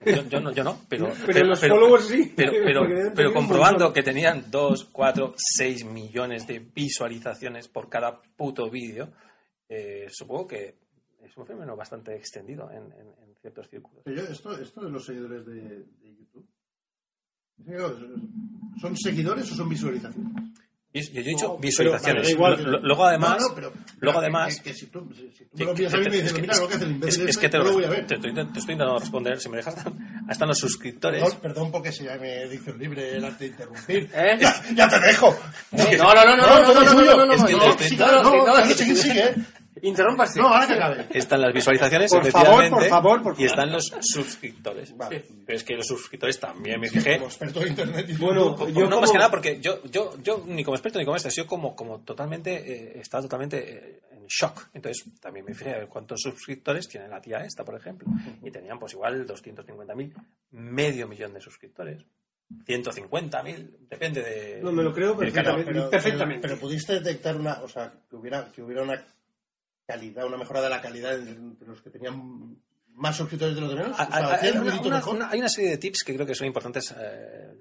Speaker 4: Yo, yo no, yo no, pero,
Speaker 1: Pero los followers sí.
Speaker 4: pero, pero, pero comprobando que tenían 2, 4, 6 millones de visualizaciones por cada puto vídeo, eh, supongo que es un fenómeno bastante extendido en, en- en ciertos círculos.
Speaker 3: Pero yo, esto, esto de los seguidores de, de YouTube. es que, claro, ¿Son seguidores o son visualizaciones?
Speaker 4: Vis- Yo he dicho
Speaker 1: No,
Speaker 4: visualizaciones.
Speaker 1: igual.
Speaker 4: Lo- Luego, además,
Speaker 3: No, no, pero-
Speaker 4: luego además,
Speaker 3: que, que si tú, si, me lo pides a mí y me
Speaker 4: es
Speaker 3: dices,
Speaker 4: que-
Speaker 3: mira lo que hace el imbécil
Speaker 4: es, es
Speaker 3: este,
Speaker 4: que te
Speaker 3: no
Speaker 4: lo,
Speaker 3: voy a ver.
Speaker 4: te, estoy, te estoy intentando responder. Si me dejas, están los suscriptores.
Speaker 3: Perdón, perdón porque se llame edición libre el arte de interrumpir.
Speaker 2: ¿Eh?
Speaker 3: Ya, ya te dejo.
Speaker 2: Eh, No, no, no, no, no, no, no, no, no, no,
Speaker 4: Es que
Speaker 2: no,
Speaker 4: te-
Speaker 2: no,
Speaker 4: te-
Speaker 3: Sí,
Speaker 2: no,
Speaker 3: claro,
Speaker 2: no,
Speaker 3: no,
Speaker 2: no,
Speaker 3: claro,
Speaker 2: no,
Speaker 3: sigue, sigue, ¿eh?
Speaker 2: Interrúmpase.
Speaker 3: No, ahora que acabe.
Speaker 4: Están las visualizaciones,
Speaker 1: Por favor,
Speaker 4: efectivamente,
Speaker 1: por favor, por
Speaker 4: y están los suscriptores.
Speaker 3: Vale.
Speaker 4: Pero es que los suscriptores también me fijé.
Speaker 3: Como experto de internet. y
Speaker 1: Bueno, yo
Speaker 4: no,
Speaker 1: como-
Speaker 4: más que nada porque yo, yo, yo ni como experto ni como este, yo como, como totalmente, eh, estaba totalmente eh, en shock. Entonces también me fijé a ver cuántos suscriptores tiene la tía esta, por ejemplo. Y tenían pues igual 250.000, medio millón de suscriptores. 150.000, depende de...
Speaker 1: No, me lo creo perfectamente.
Speaker 3: pero,
Speaker 1: perfectamente.
Speaker 3: Pero, pero pudiste detectar una, o sea, que hubiera, que hubiera una calidad, una mejora de la calidad entre los que tenían más suscriptores de los de menos. O
Speaker 4: Hay,
Speaker 3: sea,
Speaker 4: una,
Speaker 3: ruidito
Speaker 4: una-
Speaker 3: mejor.
Speaker 4: una- hay una serie de tips que creo que son importantes eh,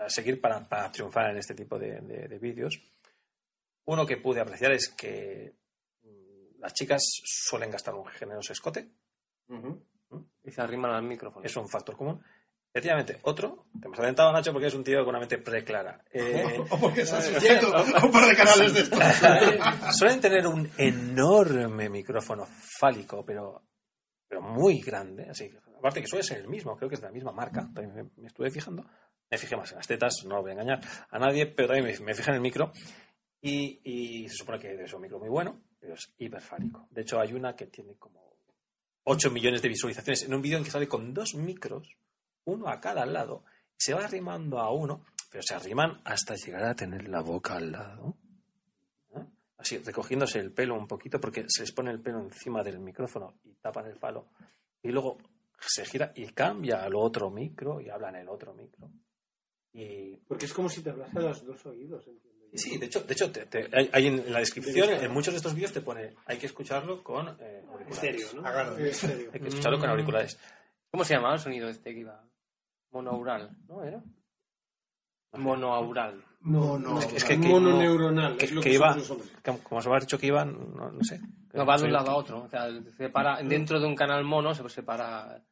Speaker 4: a seguir para, para triunfar en este tipo de, de- de vídeos. Uno que pude apreciar es que mm, las chicas suelen gastar un generoso escote,
Speaker 3: Ujú.
Speaker 2: Y se arriman al micrófono.
Speaker 4: es un factor común. Efectivamente, otro, te hemos adelantado Nacho porque es un tío con una mente preclara. Eh,
Speaker 3: O porque se ha suscrito a un par de canales de estos.
Speaker 4: suelen tener un enorme micrófono fálico, pero, pero muy grande. Así, que, aparte que suele ser el mismo, creo que es de la misma marca. También me, estuve fijando. Me fijé más en las tetas, no voy a engañar a nadie, pero también me, me fijé en el micro. Y, y se supone que es un micro muy bueno, pero es hiperfálico. De hecho, hay una que tiene como 8 millones de visualizaciones en un vídeo en que sale con dos micros, uno a cada lado, se va arrimando a uno, pero se arriman hasta llegar a tener la boca al lado. ¿eh? Así, recogiéndose el pelo un poquito, porque se les pone el pelo encima del micrófono y tapan el falo. Y luego se gira y cambia al otro micro y habla en el otro micro. Y
Speaker 1: Porque es como si te hablase a los dos oídos, entiendo.
Speaker 4: Sí, de hecho, de hecho te- te- hay, hay en la descripción, en muchos de estos vídeos te pone, hay que escucharlo con eh, auriculares.
Speaker 1: Estéreo, ¿no?
Speaker 3: Agarra.
Speaker 1: Estéreo.
Speaker 4: Hay que escucharlo con auriculares.
Speaker 2: ¿Cómo se llamaba el sonido este que iba? Monaural, ¿no era? Monaural.
Speaker 1: No,
Speaker 3: no,
Speaker 4: es que-
Speaker 1: mononeuronal.
Speaker 4: Que,
Speaker 1: es lo
Speaker 4: que
Speaker 1: que
Speaker 4: iba, como, como se me ha dicho que iban, no, no sé.
Speaker 2: No, va de un lado a otro. O sea, separa, dentro de un canal mono se separa,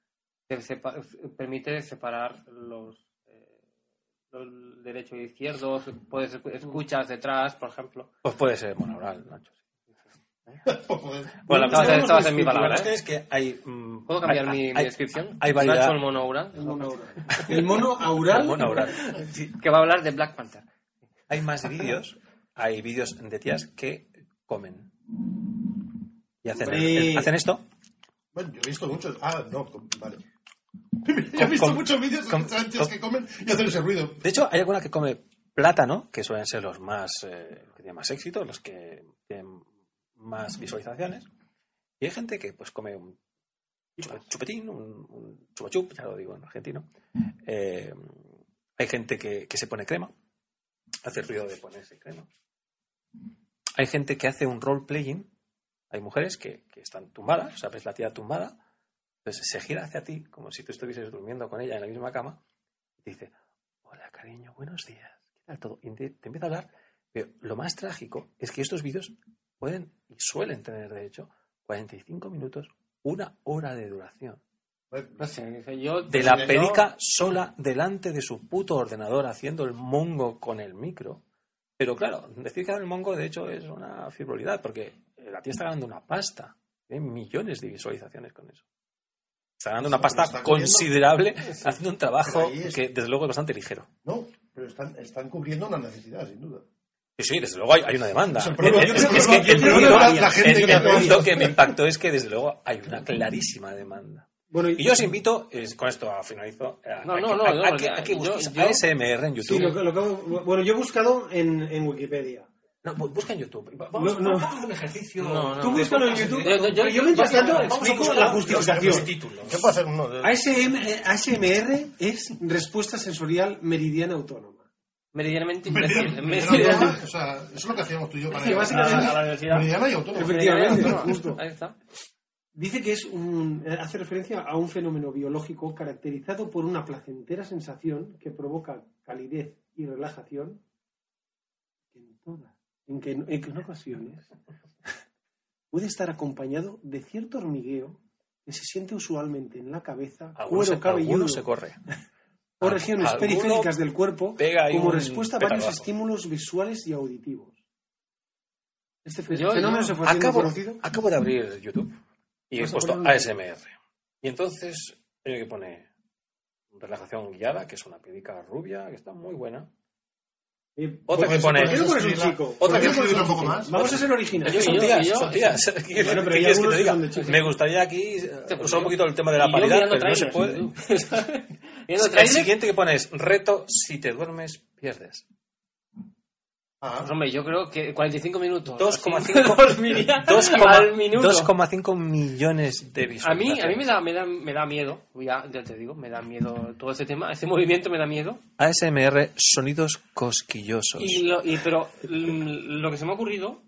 Speaker 2: se sepa- permite separar los, eh, los derecho y izquierdo. Puedes escuchas detrás, por ejemplo.
Speaker 4: Pues puede ser monaural, Nacho.
Speaker 3: Joder.
Speaker 4: Bueno,
Speaker 2: Esta va a ser- esta va a ser mi
Speaker 4: la
Speaker 2: palabra, ¿eh?
Speaker 4: es que hay... mm,
Speaker 2: ¿Puedo cambiar
Speaker 4: hay-
Speaker 2: mi, mi
Speaker 4: hay-
Speaker 2: descripción?
Speaker 4: hay variedad.
Speaker 2: Nacho el monaural.
Speaker 1: El mono aural. El mono aural.
Speaker 4: monaural.
Speaker 2: Que va a hablar de Black Panther.
Speaker 4: Hay más vídeos, hay vídeos de tías que comen. Y hacen, hacen esto
Speaker 3: Bueno, yo he visto muchos. Ah, no, vale. Yo he visto
Speaker 4: com-
Speaker 3: muchos vídeos de
Speaker 4: com-
Speaker 3: que comen y hacen ese ruido.
Speaker 4: De hecho, hay alguna que come plátano, que suelen ser los más eh, los que tienen más éxito, los que tienen más visualizaciones. Y hay gente que pues come un chup- chupetín, un, un chupa chup, ya lo digo en argentino. Eh, hay gente que, que se pone crema, hace ruido de ponerse crema. Hay gente que hace un role playing. Hay mujeres que, que están tumbadas, o sea, ves la tía tumbada, entonces se gira hacia ti como si tú estuvieses durmiendo con ella en la misma cama y te dice, hola cariño, buenos días, ¿qué tal todo? Y te, te empieza a hablar, pero lo más trágico es que estos vídeos pueden y suelen tener, de hecho, 45 minutos, una hora de duración.
Speaker 2: No sé, yo...
Speaker 4: De la
Speaker 2: yo-
Speaker 4: pelica sola delante de su puto ordenador haciendo el mongo con el micro. Pero claro, decir que el mongo de hecho es una frivolidad porque la tía está ganando una pasta. Hay millones de visualizaciones con eso. Está ganando una
Speaker 3: Pero
Speaker 4: pasta
Speaker 3: está cogiendo-
Speaker 4: considerable haciendo un trabajo
Speaker 3: es-
Speaker 4: que desde luego es bastante ligero.
Speaker 3: No, pero están, están cubriendo una necesidad, sin duda.
Speaker 4: Sí, sí, desde luego hay, hay una demanda.
Speaker 3: Es el yo
Speaker 4: punto-
Speaker 3: que
Speaker 4: me impactó es que desde luego hay una clarísima demanda.
Speaker 1: Bueno,
Speaker 4: Y yo os invito, es- con esto finalizo, a,
Speaker 2: No,
Speaker 4: a
Speaker 2: no,
Speaker 4: que-
Speaker 2: no,
Speaker 4: a-
Speaker 2: no,
Speaker 4: que- a que
Speaker 2: yo-
Speaker 4: busquéis
Speaker 2: yo-
Speaker 4: ASMR en
Speaker 1: Sí,
Speaker 4: YouTube.
Speaker 1: lo, que- lo que- bueno, yo he buscado en, en Wikipedia.
Speaker 4: No, bu- busca en YouTube. Va-
Speaker 1: No,
Speaker 4: Vamos,
Speaker 1: no.
Speaker 4: vamos a hacer un ejercicio.
Speaker 2: No, no.
Speaker 1: Tú búscalo en YouTube.
Speaker 2: Yo- yo- yo-
Speaker 1: yo mientras tanto explico la justificación.
Speaker 4: los títulos.
Speaker 3: ¿Qué puede ser uno de
Speaker 1: ASM, eh, ASMR es respuesta sensorial meridiana autónoma.
Speaker 2: Meridianamente
Speaker 3: Meridiana,
Speaker 2: imbécil.
Speaker 3: meridiana,
Speaker 2: Meridianamente-
Speaker 3: o sea, eso es lo que hacíamos tú y yo para
Speaker 1: Sí,
Speaker 3: ir a-
Speaker 2: la universidad.
Speaker 3: Meridiana y autónoma.
Speaker 1: Efectivamente,
Speaker 2: Meridiana
Speaker 1: justo.
Speaker 2: Ahí está.
Speaker 1: Dice que es un, hace referencia a un fenómeno biológico caracterizado por una placentera sensación que provoca calidez y relajación en todas, en que en, en ocasiones puede estar acompañado de cierto hormigueo que se siente usualmente en la cabeza,
Speaker 4: Algunos
Speaker 1: cuero
Speaker 4: se, alguno
Speaker 1: cabelludo,
Speaker 4: se corre.
Speaker 1: O regiones
Speaker 4: alguno
Speaker 1: periféricas del cuerpo como respuesta a varios estímulos visuales y auditivos. Este
Speaker 2: Yo-
Speaker 1: fenómeno
Speaker 2: yo
Speaker 1: se fue
Speaker 4: Acabo,
Speaker 1: conocido.
Speaker 4: acabo de abrir YouTube y he puesto ASMR. Y entonces hay que pone relajación guiada, que es una pedica rubia, que está muy buena.
Speaker 1: Eh,
Speaker 4: Otra
Speaker 1: pues,
Speaker 4: que pone-
Speaker 1: ¿Por qué no pones un chico?
Speaker 4: Otra
Speaker 1: ¿Por qué
Speaker 4: que
Speaker 1: pones un
Speaker 3: poco
Speaker 1: chico?
Speaker 3: más.
Speaker 1: Vamos a ser originales.
Speaker 4: Yo son tías, son tías. ¿Qué
Speaker 1: Bueno, pero
Speaker 4: qué que te diga? Me gustaría aquí eh, usar un poquito el tema de la paridad, pero no se puede. El
Speaker 2: trailers,
Speaker 4: siguiente que pones, reto, si te duermes, pierdes.
Speaker 3: Ah,
Speaker 2: Pues, hombre, yo creo que 45 minutos.
Speaker 4: 2,5
Speaker 2: así, dormiría
Speaker 4: 2,5
Speaker 2: al minuto.
Speaker 4: 2,5 millones de
Speaker 2: A
Speaker 4: visualizaciones.
Speaker 2: mí, a mí me da, me da, me da miedo, ya, ya te digo, me da miedo todo este tema, este movimiento me da miedo.
Speaker 4: ASMR, sonidos cosquillosos.
Speaker 2: Y lo, y, pero mm, lo que se me ha ocurrido,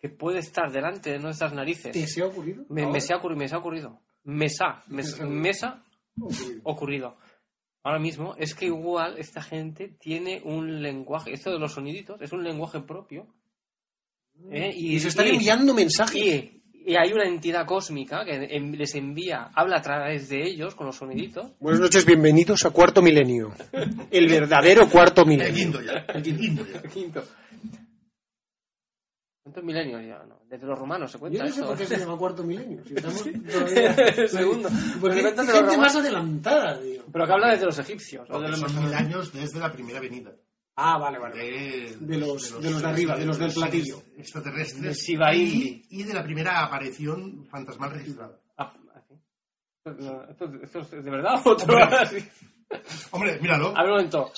Speaker 2: que puede estar delante de nuestras narices,
Speaker 1: ¿Te se ha ocurrido?
Speaker 2: me, se ha ocurrido, me se ha ocurrido, me se ha, me,
Speaker 1: se ha
Speaker 2: me se ha
Speaker 1: Ocurrido.
Speaker 2: ocurrido. Ahora mismo es que igual esta gente tiene un lenguaje, esto de los soniditos, es un lenguaje propio. ¿eh?
Speaker 1: Y, se están enviando mensajes.
Speaker 2: y- y hay una entidad cósmica que en- les envía, habla a través de ellos con los soniditos.
Speaker 1: Buenas noches, bienvenidos a Cuarto Milenio. El verdadero Cuarto
Speaker 3: el
Speaker 1: Milenio.
Speaker 3: quinto ya. El quinto ya.
Speaker 2: Quinto. ¿Cuántos milenios ya? No? Desde los romanos se
Speaker 1: Yo
Speaker 2: cuenta
Speaker 1: no sé
Speaker 2: esto.
Speaker 1: por qué se llama Cuarto Milenio. Si estamos todavía...
Speaker 2: Segundo.
Speaker 1: Porque hay gente
Speaker 2: romanos.
Speaker 1: más adelantada, tío.
Speaker 2: Pero que habla desde los egipcios. o de los-
Speaker 3: son mil años desde la primera venida.
Speaker 1: Ah, vale, vale.
Speaker 3: De,
Speaker 1: De los- de los de arriba, de los del platillo.
Speaker 3: Extraterrestres.
Speaker 2: De
Speaker 3: y, y de la primera aparición fantasmal registrada.
Speaker 2: Ah, así. Esto, esto- esto es de verdad o otro?
Speaker 3: Hombre.
Speaker 2: así?
Speaker 3: Hombre, míralo.
Speaker 2: A ver un momento.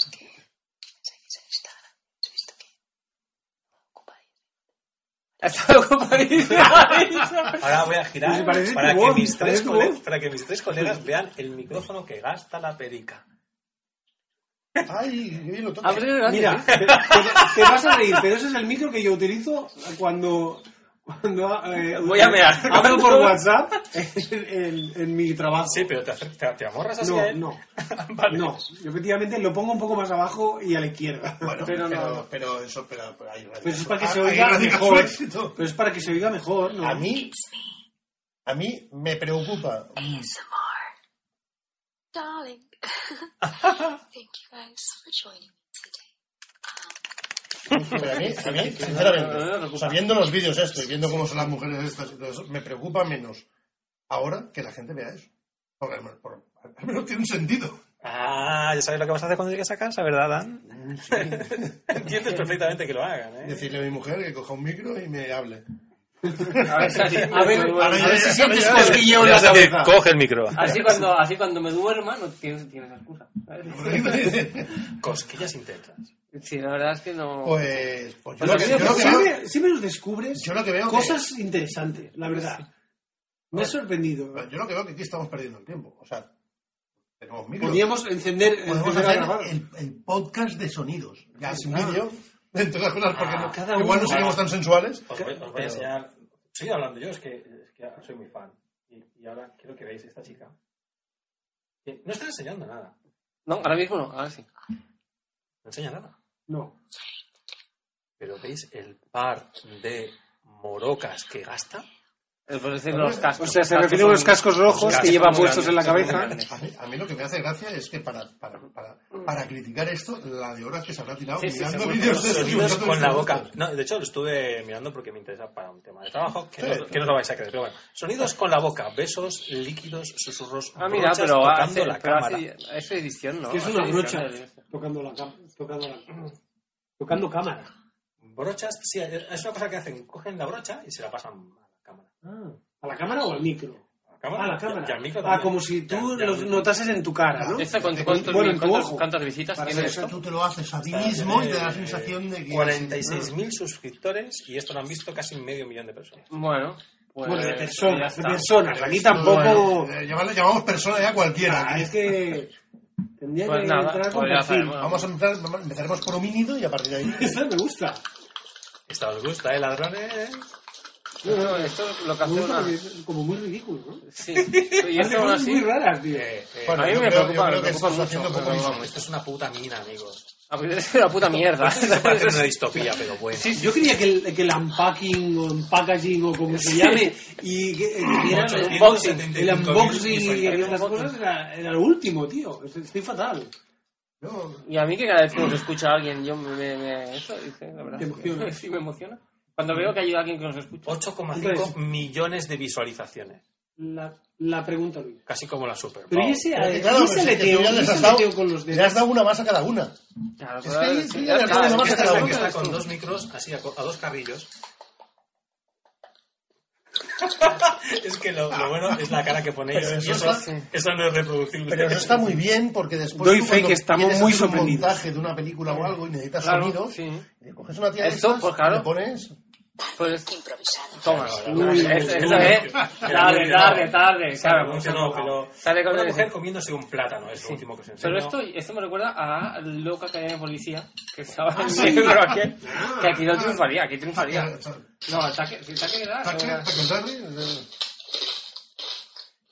Speaker 4: Ahora voy a girar para que, mis tres para que mis colegas vean el micrófono que gasta la perica.
Speaker 3: Ay, lo toca.
Speaker 1: Mira, te- te vas a reír, pero ese es el micro que yo utilizo cuando, cuando eh,
Speaker 2: Voy a mear.
Speaker 1: hablo por WhatsApp en, en- en mi trabajo.
Speaker 4: Sí, pero te, te, te amorras así
Speaker 1: No,
Speaker 4: a él.
Speaker 1: no,
Speaker 4: Vale.
Speaker 1: no. Yo, efectivamente lo pongo un poco más abajo y a la izquierda.
Speaker 3: Bueno,
Speaker 1: pero
Speaker 3: pero,
Speaker 1: no.
Speaker 3: pero, eso, pero, pero ahí radica
Speaker 1: Pero eso es para que se oiga mejor. Pero es para que se oiga mejor, ¿no?
Speaker 3: A mí, a mí me preocupa.
Speaker 5: ASMR. Darling. Thank you guys for joining me.
Speaker 3: Pero a mí, a mí, sinceramente, sabiendo los vídeos esto y viendo cómo son las mujeres estas y todo eso, me preocupa menos ahora que la gente vea eso. Porque al menos, tiene un sentido.
Speaker 4: Ah, ya sabes lo que vas a hacer cuando llegues a casa, ¿verdad, Dan? Entiendes perfectamente que lo hagan, ¿eh?
Speaker 3: Decirle a mi mujer que coja un micro y me hable.
Speaker 2: A ver, así,
Speaker 1: A ver, a ver si sientes cosquilleo en la cabeza.
Speaker 4: coge el micro.
Speaker 2: así cuando, así cuando me duerma no tienes, tienes excusa. ¿sabes?
Speaker 4: Cosquillas intensas.
Speaker 2: Sí, la verdad es que no...
Speaker 3: Pues, pues yo,
Speaker 2: Pues
Speaker 3: lo que,
Speaker 2: sí,
Speaker 3: yo lo que veo,
Speaker 1: siempre, siempre nos descubres
Speaker 3: yo lo que veo que-
Speaker 1: cosas interesantes, la verdad. Me ha sorprendido.
Speaker 3: yo lo que veo que aquí estamos perdiendo el tiempo. O sea, tenemos micro.
Speaker 1: Podríamos encender,
Speaker 3: Podemos
Speaker 1: empezar a
Speaker 3: hacer
Speaker 1: grabar.
Speaker 3: el, el podcast de sonidos. Ya sin
Speaker 1: claro.
Speaker 3: vídeo, entre las cosas, porque no-
Speaker 1: cada
Speaker 3: igual no
Speaker 1: uno-
Speaker 3: seríamos tan sensuales.
Speaker 4: Os voy, os voy a enseñar. Sigue hablando yo, es que, es que soy muy fan. Y, y ahora quiero que veáis esta chica. que no está enseñando nada.
Speaker 2: No, ahora mismo no, ahora sí.
Speaker 4: No enseña nada.
Speaker 1: No.
Speaker 4: Pero veis el par de morocas que gasta.
Speaker 2: Es por decir los cascos.
Speaker 1: O sea, se
Speaker 2: Los
Speaker 1: refiere a unos cascos rojos
Speaker 4: Los
Speaker 1: que
Speaker 4: cascos
Speaker 1: lleva puestos en la cabeza.
Speaker 3: A mí, a mí lo que me hace gracia es que para, para, para, para criticar esto, la de horas que se habrá tirado
Speaker 2: Sí, sí,
Speaker 3: mirando vídeos de
Speaker 4: Sonidos
Speaker 3: buscando
Speaker 4: con la boca. No, de hecho, lo estuve mirando porque me interesa para un tema de trabajo. Que,
Speaker 3: Sí.
Speaker 4: no, que no lo vais a creer. Pero bueno, sonidos con la boca. Besos, líquidos, susurros.
Speaker 2: Ah, mira,
Speaker 4: brochas
Speaker 2: pero
Speaker 4: tocando
Speaker 2: hace,
Speaker 4: la
Speaker 2: pero
Speaker 4: cámara.
Speaker 2: hace, es edición, ¿no?
Speaker 1: Que es una brocha tocando la cámara. Tocando, la, tocando cámara.
Speaker 4: Brochas, sí, es una cosa que hacen. Cogen la brocha y se la pasan a la cámara.
Speaker 1: ¿A la cámara o al micro?
Speaker 4: A la cámara,
Speaker 1: Ah, la
Speaker 4: y-
Speaker 1: cámara.
Speaker 4: y al micro
Speaker 1: ah,
Speaker 4: también.
Speaker 1: como si tú
Speaker 4: al- y al
Speaker 1: lo notases en tu cara, ¿no?
Speaker 2: ¿Esta cuánto- cuántos-
Speaker 1: Bueno, en tu
Speaker 2: cuántas-. ¿Cuántas visitas
Speaker 1: Para
Speaker 2: tiene esto?
Speaker 3: tú te lo haces a ti mismo y te da la sensación de que...
Speaker 4: 46.000 suscriptores y esto lo han visto casi medio millón de personas.
Speaker 2: Bueno, pues...
Speaker 1: Bueno, de
Speaker 2: ya
Speaker 1: personas, de personas. Aquí tampoco...
Speaker 3: bueno, eh, llamamos, llamamos persona ya cualquiera.
Speaker 1: Ah, es que... Tendría
Speaker 2: Pues
Speaker 1: que
Speaker 2: nada,
Speaker 1: entrar con
Speaker 2: pues
Speaker 1: perfil.
Speaker 3: Vamos a empezar, vamos- empezaremos por homínido y a partir de ahí...
Speaker 1: Esta me gusta.
Speaker 4: Esta os gusta, ¿eh, ladrones?
Speaker 2: No, no, esto es lo que
Speaker 1: Me
Speaker 2: hace una...
Speaker 1: es como muy ridículo, ¿no?
Speaker 2: Sí. Y
Speaker 1: Hace
Speaker 2: esto
Speaker 1: cosas
Speaker 2: así...
Speaker 1: muy raras, tío.
Speaker 4: Eh, eh,
Speaker 3: Bueno,
Speaker 2: a mí me
Speaker 3: creo-
Speaker 2: preocupa, me
Speaker 3: que
Speaker 2: preocupa
Speaker 3: estás haciendo
Speaker 2: mucho,
Speaker 3: poco
Speaker 2: pero vamos.
Speaker 4: esto es una puta mina, amigos.
Speaker 2: A mí es una puta mierda.
Speaker 4: Parece una distopía, pero bueno.
Speaker 1: Yo creía que el, que el unpacking o unpackaging o como se llame y que, que era el unboxing, el unboxing y estas cosas era, era lo último, tío. Estoy fatal.
Speaker 3: Yo-
Speaker 2: Y a mí que cada vez que nos escucha alguien, yo me... me, me- eso, dice, la verdad.
Speaker 1: Emociona.
Speaker 2: Sí, me emociona. Cuando veo que hay alguien que nos escucha.
Speaker 4: 8,5
Speaker 1: Entonces-
Speaker 4: millones de visualizaciones.
Speaker 1: La, la pregunta, Luis.
Speaker 4: Casi como la Super
Speaker 1: Pero
Speaker 4: Bowl.
Speaker 1: ¿y ese,
Speaker 3: Pero que
Speaker 1: ¿y
Speaker 3: claro, si es que has dado-
Speaker 1: leteo con los
Speaker 3: Le has dado una más a cada una.
Speaker 2: Claro,
Speaker 3: Es que le acabo de
Speaker 2: es
Speaker 3: más
Speaker 2: que
Speaker 3: a cada
Speaker 2: está-
Speaker 3: uno.
Speaker 4: está con dos micros así a, co- a dos carrillos. es que lo, lo bueno es la cara que ponéis
Speaker 3: Pero eso
Speaker 4: eso,
Speaker 3: está-
Speaker 4: eso no es reproducible.
Speaker 3: Pero eso está muy bien porque después.
Speaker 1: Doy fe que estamos muy
Speaker 3: hacer un
Speaker 1: sorprendidos.
Speaker 3: montaje de una película o algo y necesitas
Speaker 2: Claro,
Speaker 3: sonido.
Speaker 2: sí.
Speaker 3: y coges una tía de
Speaker 2: Esto,
Speaker 3: estas,
Speaker 2: pues, claro.
Speaker 3: le pones.
Speaker 2: Pues,
Speaker 5: Improvisado.
Speaker 2: toma.
Speaker 1: Uy,
Speaker 2: Esa
Speaker 1: uy,
Speaker 2: esa es. Tarde, tarde, tarde. Claro,
Speaker 4: no, no, pero
Speaker 2: Sale con
Speaker 4: una mujer comiéndose un plátano es lo último que enseño.
Speaker 2: Pero esto, esto me recuerda a Loca Academia de Policía, que estaba en el aquel, que aquí no triunfaría, aquí triunfaría. No, ataque, si ataque
Speaker 3: taque, taque.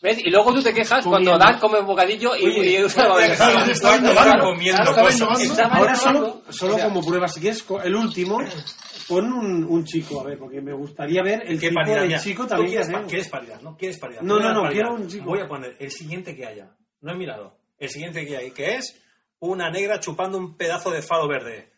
Speaker 2: ¿Ves? Y luego tú te quejas cuando Dan come bocadillo y,
Speaker 1: Oye,
Speaker 2: y usa la
Speaker 4: Estaba
Speaker 3: innovando.
Speaker 4: comiendo
Speaker 3: Estaba
Speaker 4: cosas.
Speaker 3: innovando.
Speaker 2: Estaba
Speaker 1: Ahora solo, solo
Speaker 2: O sea,
Speaker 1: como prueba, si quieres, el último, pon un, un chico, a ver, porque me gustaría ver el
Speaker 4: ¿Qué
Speaker 1: tipo
Speaker 4: paridad?
Speaker 1: chico también que
Speaker 4: quieres, pa- quieres paridad, ¿no? ¿Quieres paridad?
Speaker 1: No, no, no,
Speaker 4: paridad.
Speaker 1: quiero un chico.
Speaker 4: Voy a poner el siguiente que haya. No he mirado. El siguiente que hay, que es una negra chupando un pedazo de fado verde.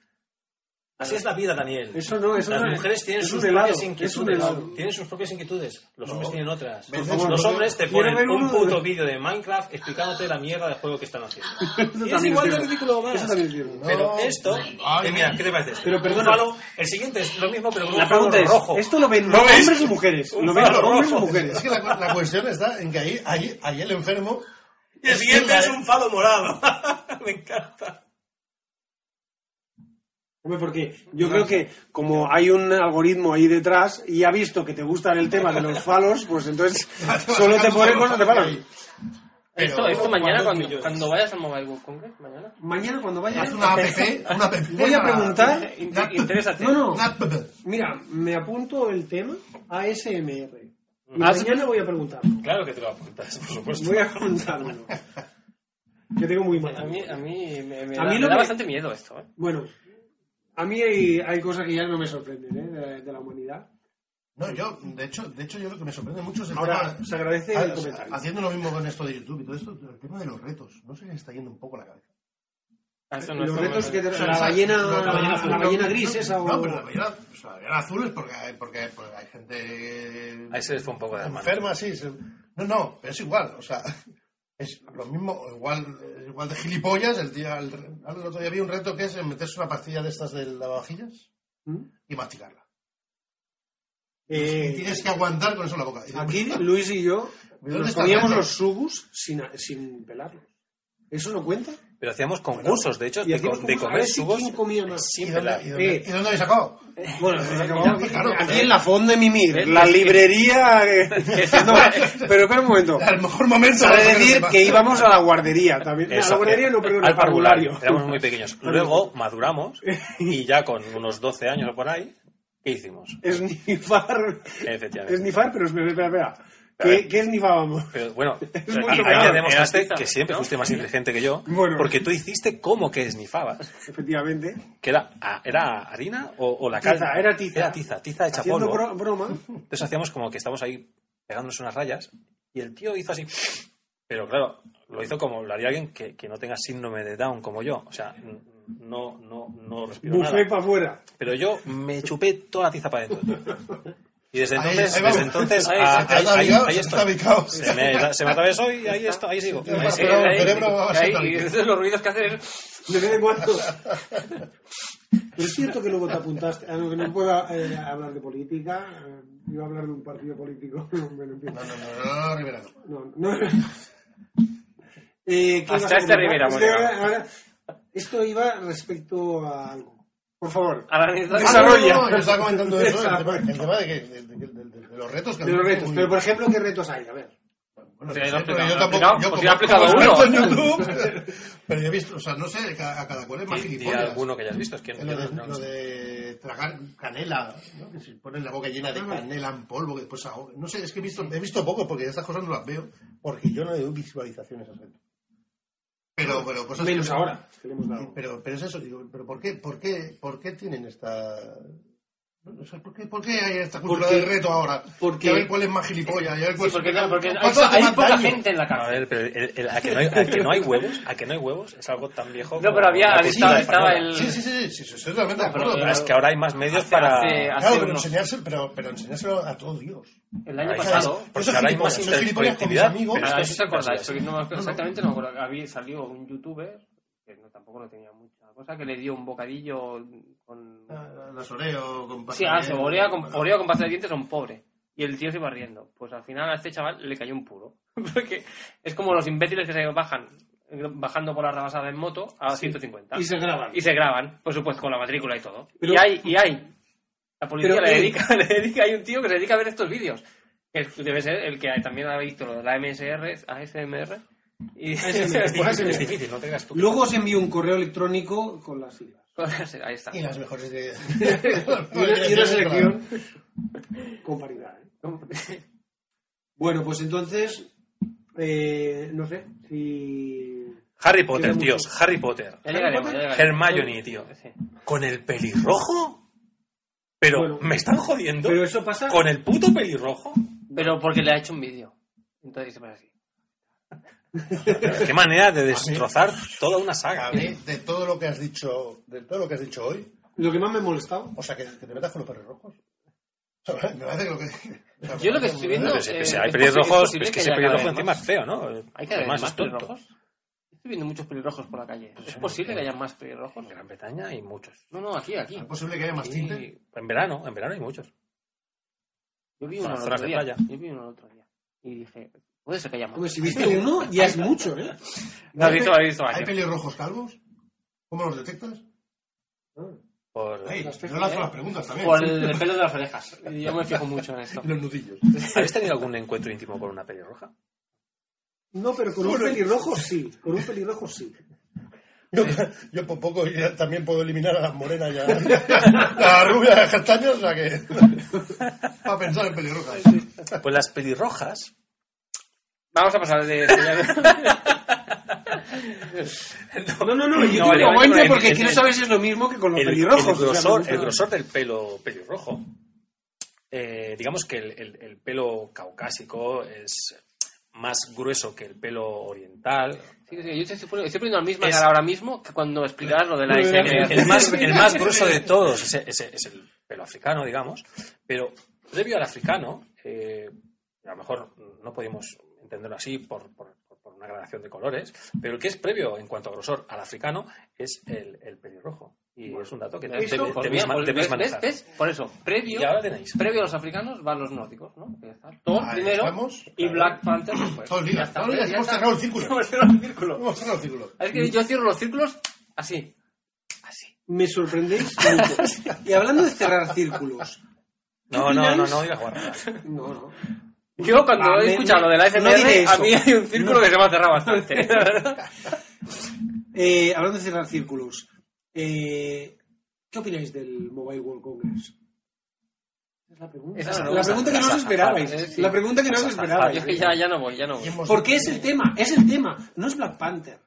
Speaker 4: Así es la vida, Daniel.
Speaker 1: Eso no, eso
Speaker 4: Las
Speaker 1: no es-
Speaker 4: mujeres tienen
Speaker 1: es
Speaker 4: sus
Speaker 1: un helado,
Speaker 4: propias inquietudes. Tienen sus propias inquietudes. Los hombres tienen otras.
Speaker 1: Favor,
Speaker 4: los
Speaker 1: no,
Speaker 4: hombres te ponen un puto
Speaker 1: de-
Speaker 4: vídeo de Minecraft explicándote la mierda de juego que están haciendo. Y es igual de ridículo o más.
Speaker 1: Eso también es cierto.
Speaker 3: No.
Speaker 4: Pero esto,
Speaker 3: Ay,
Speaker 4: eh, mira, ¿qué te parece?
Speaker 1: Pero perdona.
Speaker 4: Falo, el siguiente es lo mismo, pero con
Speaker 1: La
Speaker 4: un
Speaker 1: pregunta es,
Speaker 4: rojo.
Speaker 1: ¿esto lo ven hombres o mujeres? ¿Lo ven hombres o mujeres?
Speaker 3: Es que la, la cuestión está en que ahí, ahí, ahí el enfermo.
Speaker 4: Y el siguiente es un falo morado. Me encanta.
Speaker 1: Hombre, porque yo creo que como hay un algoritmo ahí detrás y ha visto que te gustan el tema de los falos, pues entonces solo te pone cosas de falos.
Speaker 2: Esto, esto mañana
Speaker 4: ¿cuántos
Speaker 2: cuando, cuando vayas al Mobile World Congress, mañana.
Speaker 1: Mañana cuando vaya
Speaker 3: Haz una app, una app.
Speaker 1: voy a preguntar...
Speaker 2: Inter- Interésate.
Speaker 1: No, no,
Speaker 3: app.
Speaker 1: mira, me apunto el tema ASMR. Y
Speaker 2: Haz-
Speaker 1: mañana voy a preguntarlo.
Speaker 4: Claro que te lo apuntas, por supuesto.
Speaker 1: Voy a preguntarlo. Que tengo muy mal.
Speaker 2: A mí, a mí me, me
Speaker 1: A
Speaker 2: da,
Speaker 1: mí
Speaker 2: me da
Speaker 1: que-
Speaker 2: bastante miedo esto, ¿eh?
Speaker 1: Bueno, a mí hay, hay cosas que ya no me sorprenden ¿eh? de, de la humanidad.
Speaker 3: No, yo, de hecho, de hecho, yo lo que me sorprende mucho es el
Speaker 1: Ahora,
Speaker 3: tema.
Speaker 1: se agradece el comentario.
Speaker 3: haciendo lo mismo con esto de YouTube y todo esto, el tema de los retos. No sé, está yendo un poco la cabeza.
Speaker 2: Ah, no
Speaker 1: Los retos que te-
Speaker 3: O sea,
Speaker 1: la ballena,
Speaker 3: no,
Speaker 1: la ballena,
Speaker 3: azul,
Speaker 1: la ballena
Speaker 3: no,
Speaker 1: gris
Speaker 3: no,
Speaker 1: esa o...
Speaker 3: No, pero la ballena, o sea, la ballena azul es porque hay, porque, porque hay gente
Speaker 4: Ahí se les fue un poco de mano.
Speaker 3: enferma, sí. se- No, no, pero es igual, o sea, es lo mismo, igual, igual de gilipollas. El día, el, el otro día vi un reto que es meterse una pastilla de estas de lavavajillas
Speaker 1: ¿Mm?
Speaker 3: y masticarla.
Speaker 1: Eh,
Speaker 3: y tienes que aguantar con eso en la boca.
Speaker 1: Aquí Luis y yo
Speaker 3: ¿Dónde
Speaker 1: nos
Speaker 3: está el
Speaker 1: poníamos los sugus sin, sin pelarlos. ¿Eso no cuenta?
Speaker 4: Pero hacíamos concursos, de hecho, de,
Speaker 1: hacíamos
Speaker 4: co- de
Speaker 1: a
Speaker 4: comer subos
Speaker 1: quién comía más.
Speaker 3: ¿Y
Speaker 4: sin
Speaker 3: dónde,
Speaker 4: pelar.
Speaker 3: y dónde-
Speaker 1: Eh.
Speaker 3: y dónde habéis sacado?
Speaker 1: Bueno, acabamos-
Speaker 3: claro,
Speaker 1: aquí en la Fond de Mimir, la librería... que- No, pero espera un momento.
Speaker 3: Al mejor momento.
Speaker 1: Sabe
Speaker 3: para
Speaker 1: decir que
Speaker 3: el
Speaker 1: íbamos a la guardería también. a
Speaker 4: Eso,
Speaker 1: la guardería
Speaker 4: eh,
Speaker 1: no, perdón,
Speaker 4: al parvulario.
Speaker 1: parvulario.
Speaker 4: Éramos muy pequeños. Luego maduramos y ya con unos 12 años o por ahí, ¿qué hicimos?
Speaker 1: Esnifar.
Speaker 4: Efectivamente.
Speaker 1: Esnifar, pero espera, espera, espera. ¿Qué. ¿Qué esnifábamos?
Speaker 4: Pero bueno, ahí
Speaker 1: complicado.
Speaker 4: te demostraste que siempre
Speaker 2: ¿no?
Speaker 4: fuiste más inteligente que yo,
Speaker 1: Bueno.
Speaker 4: porque tú hiciste como que esnifabas.
Speaker 1: Efectivamente.
Speaker 4: Que era, ¿era harina o, o la
Speaker 1: Tiza,
Speaker 4: cal?
Speaker 1: era tiza.
Speaker 4: Era tiza, tiza hecha
Speaker 1: Haciendo
Speaker 4: polvo.
Speaker 1: bro- broma.
Speaker 4: Entonces hacíamos como que estábamos ahí pegándonos unas rayas y el tío hizo así. Pero claro, lo hizo como lo haría alguien que, que no tenga síndrome de Down como yo. O sea, no, no, no respiro
Speaker 1: Buffet
Speaker 4: nada.
Speaker 1: para afuera.
Speaker 4: Pero yo me chupé toda la tiza para adentro. Y desde
Speaker 3: Ahí-
Speaker 4: entonces,
Speaker 3: ahí vamos.
Speaker 4: desde entonces,
Speaker 2: Ahí,
Speaker 4: ah,
Speaker 3: se
Speaker 4: ahí, ahí- ahí
Speaker 3: se
Speaker 4: me, se me atravesó y ahí, esto, ahí sigo.
Speaker 3: Pero-
Speaker 4: Ahí
Speaker 3: pero-
Speaker 2: ahí- ahí- y entonces los ruidos que hacen es...
Speaker 1: De vez en cuando. Pero es cierto que luego te apuntaste. A lo que no puedo eh, hablar de política. eh, iba a hablar de un partido político.
Speaker 3: No, no, no, no, no, Rivera, no.
Speaker 1: No, no. Eh, ¿qué
Speaker 2: Hasta este? Rivera,
Speaker 1: ahora- esto iba respecto a algo. Por favor.
Speaker 2: A la anécdota-
Speaker 1: Desarrolla.
Speaker 3: Ah, no, no, no, yo estaba comentando eso, el tema,
Speaker 1: Desarrolla.
Speaker 3: el tema de, que, de, de- de- los retos que
Speaker 1: De los retos.
Speaker 3: muy-
Speaker 1: Pero, por ejemplo, ¿qué retos hay? A ver.
Speaker 3: Bueno, no pero yo tampoco, yo como, como
Speaker 2: uno.
Speaker 3: en YouTube, pero yo he visto, o sea, no sé, a, a cada cual es más gilipollas.
Speaker 4: alguno que hayas visto. Es que
Speaker 3: Lo de, lo de tragar canela, ¿no? que se ponen la boca llena de canela en polvo, que después ahoga. No sé, es que he visto, he visto poco porque estas cosas no las veo, porque yo no veo visualizaciones así. Pero, pero cosas
Speaker 1: Menos ahora.
Speaker 3: Pero, pero es eso, digo, pero ¿por qué, por qué, por qué tienen esta No sé, ¿por, qué, ¿Por qué hay esta cultura
Speaker 1: Porque-
Speaker 3: del reto ahora?
Speaker 1: porque-
Speaker 3: a ver cuál es más gilipollas. y a ver cuál
Speaker 2: Sí, porque,
Speaker 3: cuál-
Speaker 2: porque hay,
Speaker 3: hace
Speaker 2: hay
Speaker 3: más
Speaker 2: poca
Speaker 3: daño.
Speaker 2: gente en la
Speaker 4: A
Speaker 2: cárcel.
Speaker 4: ver, pero el- el- a, que no hay, a que no hay huevos, a que no hay huevos es algo tan viejo.
Speaker 2: No, pero había, estaba, estaba el...
Speaker 3: Sí, sí, sí, sí, sí, estoy totalmente de
Speaker 2: Pero-
Speaker 3: acuerdo.
Speaker 4: Pero es que ahora hay más medios
Speaker 2: Hace-
Speaker 4: para.
Speaker 2: hace-
Speaker 3: Claro, pero,
Speaker 2: unos-
Speaker 3: enseñárselo, pero, pero enseñárselo a todo Dios.
Speaker 2: El año pasado...
Speaker 4: Porque
Speaker 3: soy
Speaker 4: ahora hay más
Speaker 3: gilipollas, soy gilipollas con mis
Speaker 4: interconectividad,
Speaker 3: amigos.
Speaker 4: pero
Speaker 2: eso
Speaker 4: es
Speaker 2: se acordáis,
Speaker 4: así.
Speaker 2: porque no me acuerdo- exactamente no me acuerdo. Había, salió un youtuber, que no, tampoco no tenía mucha cosa, que le dio un bocadillo con...
Speaker 3: Ah, Las Oreo con
Speaker 2: Sí,
Speaker 3: pasta
Speaker 2: ah,
Speaker 3: de-
Speaker 2: se Oreo con, Oreo con pasta de dientes son pobres. Y el tío se iba riendo. Pues al final a este chaval le cayó un puro. Porque es como los imbéciles que se bajan bajando por la rebasada en moto a 150.
Speaker 1: Y se graban.
Speaker 2: Y se graban, por supuesto, con la matrícula y todo.
Speaker 1: Pero-
Speaker 2: y hay, y hay. La policía
Speaker 1: Pero,
Speaker 2: le,
Speaker 1: eh,
Speaker 2: dedica, le dedica, hay un tío que se dedica a ver estos vídeos. Debe ser el que también ha visto lo de la MSR, ASMR. Y
Speaker 1: ASMR.
Speaker 4: Es difícil, no te creas tú.
Speaker 1: Luego os envío un correo electrónico con las siglas.
Speaker 2: Ahí está.
Speaker 3: Y las mejores de...
Speaker 1: Y una, y una selección con paridad. ¿eh? Bueno, pues entonces, eh, no sé, si...
Speaker 4: Harry Potter, tíos,
Speaker 1: mucho.
Speaker 4: Harry Potter. Hermione, tío.
Speaker 2: Sí.
Speaker 4: ¿Con el pelirrojo? Pero,
Speaker 1: Bueno.
Speaker 4: ¿me están jodiendo?
Speaker 1: Pero eso pasa...
Speaker 4: ¿Con el puto pelirrojo?
Speaker 2: Pero porque le ha hecho un vídeo. Entonces se pone así.
Speaker 4: Qué manera de destrozar toda una saga.
Speaker 3: A mí, de todo lo que has dicho, de todo lo que has dicho hoy,
Speaker 1: Lo que más me ha molestado...
Speaker 3: o sea, que, que te metas con los perros rojos. Me parece que lo que...
Speaker 2: Yo lo que estoy viendo-
Speaker 4: Pero si-
Speaker 2: eh,
Speaker 4: si hay
Speaker 2: es
Speaker 4: pelirrojos,
Speaker 2: posible
Speaker 4: es que ese pelirrojo encima es feo, ¿no?
Speaker 2: ¿Hay que haber
Speaker 4: Además
Speaker 2: más
Speaker 4: es
Speaker 2: pelirrojos? Estoy viendo muchos pelirrojos por la calle. ¿Es posible que haya más pelirrojos?
Speaker 4: En Gran Bretaña hay muchos.
Speaker 2: No, no, aquí, aquí.
Speaker 3: ¿Es posible que haya más tinte?
Speaker 4: Y en verano, en verano hay muchos.
Speaker 2: Yo vi uno el otro día. Yo vi uno el otro día. Y dije, puede ser que haya.
Speaker 1: Hombre, si viste uno, ya es mucho, ¿eh?
Speaker 2: No, has visto, has visto
Speaker 3: ¿Hay pelirrojos calvos? ¿Cómo los detectas?
Speaker 4: Por...
Speaker 3: Hey,
Speaker 1: Las
Speaker 3: yo lanzo
Speaker 1: ¿eh?
Speaker 3: las preguntas también.
Speaker 2: Por el pelo de las orejas. Y Yo me fijo mucho en esto.
Speaker 3: Los nudillos.
Speaker 4: ¿Habéis tenido algún encuentro íntimo con una pelirroja?
Speaker 1: No, pero con un pelirrojo sí. Con un pelirrojo sí.
Speaker 3: Yo, yo por poco ya también puedo eliminar a las morenas ya. A las rubias, las castañas, o sea que. Para pensar en pelirrojas.
Speaker 4: Pues las pelirrojas
Speaker 2: Vamos a pasar de...
Speaker 1: No, no, no, yo
Speaker 2: No,
Speaker 1: digo,
Speaker 2: vale,
Speaker 1: porque
Speaker 4: en-
Speaker 1: quiero saber si es lo mismo que con los
Speaker 4: el,
Speaker 1: pelirrojos.
Speaker 4: el
Speaker 1: o sea,
Speaker 4: grosor, el grosor del pelo pelirrojo, eh, digamos que el, el- el pelo caucásico es más grueso que el pelo oriental.
Speaker 2: Sí, sí, yo te estoy poniendo, estoy poniendo la misma
Speaker 4: Es-
Speaker 2: cara ahora mismo que cuando explicabas lo de la ASMR.
Speaker 4: El más, el más grueso de todos es, es- es el pelo africano, digamos, pero previo al africano, eh, a lo mejor no podemos entenderlo así por, por- por una gradación de colores, pero el que es previo en cuanto a grosor al africano es el, el pelirrojo. Y es un dato que debéis
Speaker 2: ¿ves,
Speaker 4: manejar.
Speaker 2: ves? Por eso, previo,
Speaker 4: Y ahora tenéis.
Speaker 2: previo a los africanos van los nórdicos, ¿no? Thor primero
Speaker 3: estamos,
Speaker 2: y
Speaker 3: claro.
Speaker 2: Black Panther después.
Speaker 3: Todo el día,
Speaker 2: ya
Speaker 3: hemos cerrado el círculo.
Speaker 2: Hemos cerrado el círculo.
Speaker 3: A el.
Speaker 2: Es que yo cierro los círculos así. Así.
Speaker 1: Me sorprendéis mucho. Y hablando de cerrar círculos.
Speaker 4: No, no, no, no digas guarradas.
Speaker 1: No, no.
Speaker 2: Yo cuando
Speaker 1: Ah,
Speaker 2: he
Speaker 1: me-
Speaker 2: escuchado lo de la
Speaker 1: no
Speaker 2: SMR,
Speaker 1: diré
Speaker 2: a mí hay un círculo que se me ha cerrado bastante.
Speaker 1: Eh, hablando de cerrar círculos. eh, ¿Qué opináis del Mobile World Congress? Esa es la pregunta.
Speaker 2: Es la
Speaker 1: la pregunta que no os esperabais.
Speaker 2: sí.
Speaker 1: La pregunta que no os esperabais.
Speaker 2: es que ya, ya no voy, ya no voy.
Speaker 1: Porque es el tema, es el tema. No es Black Panther.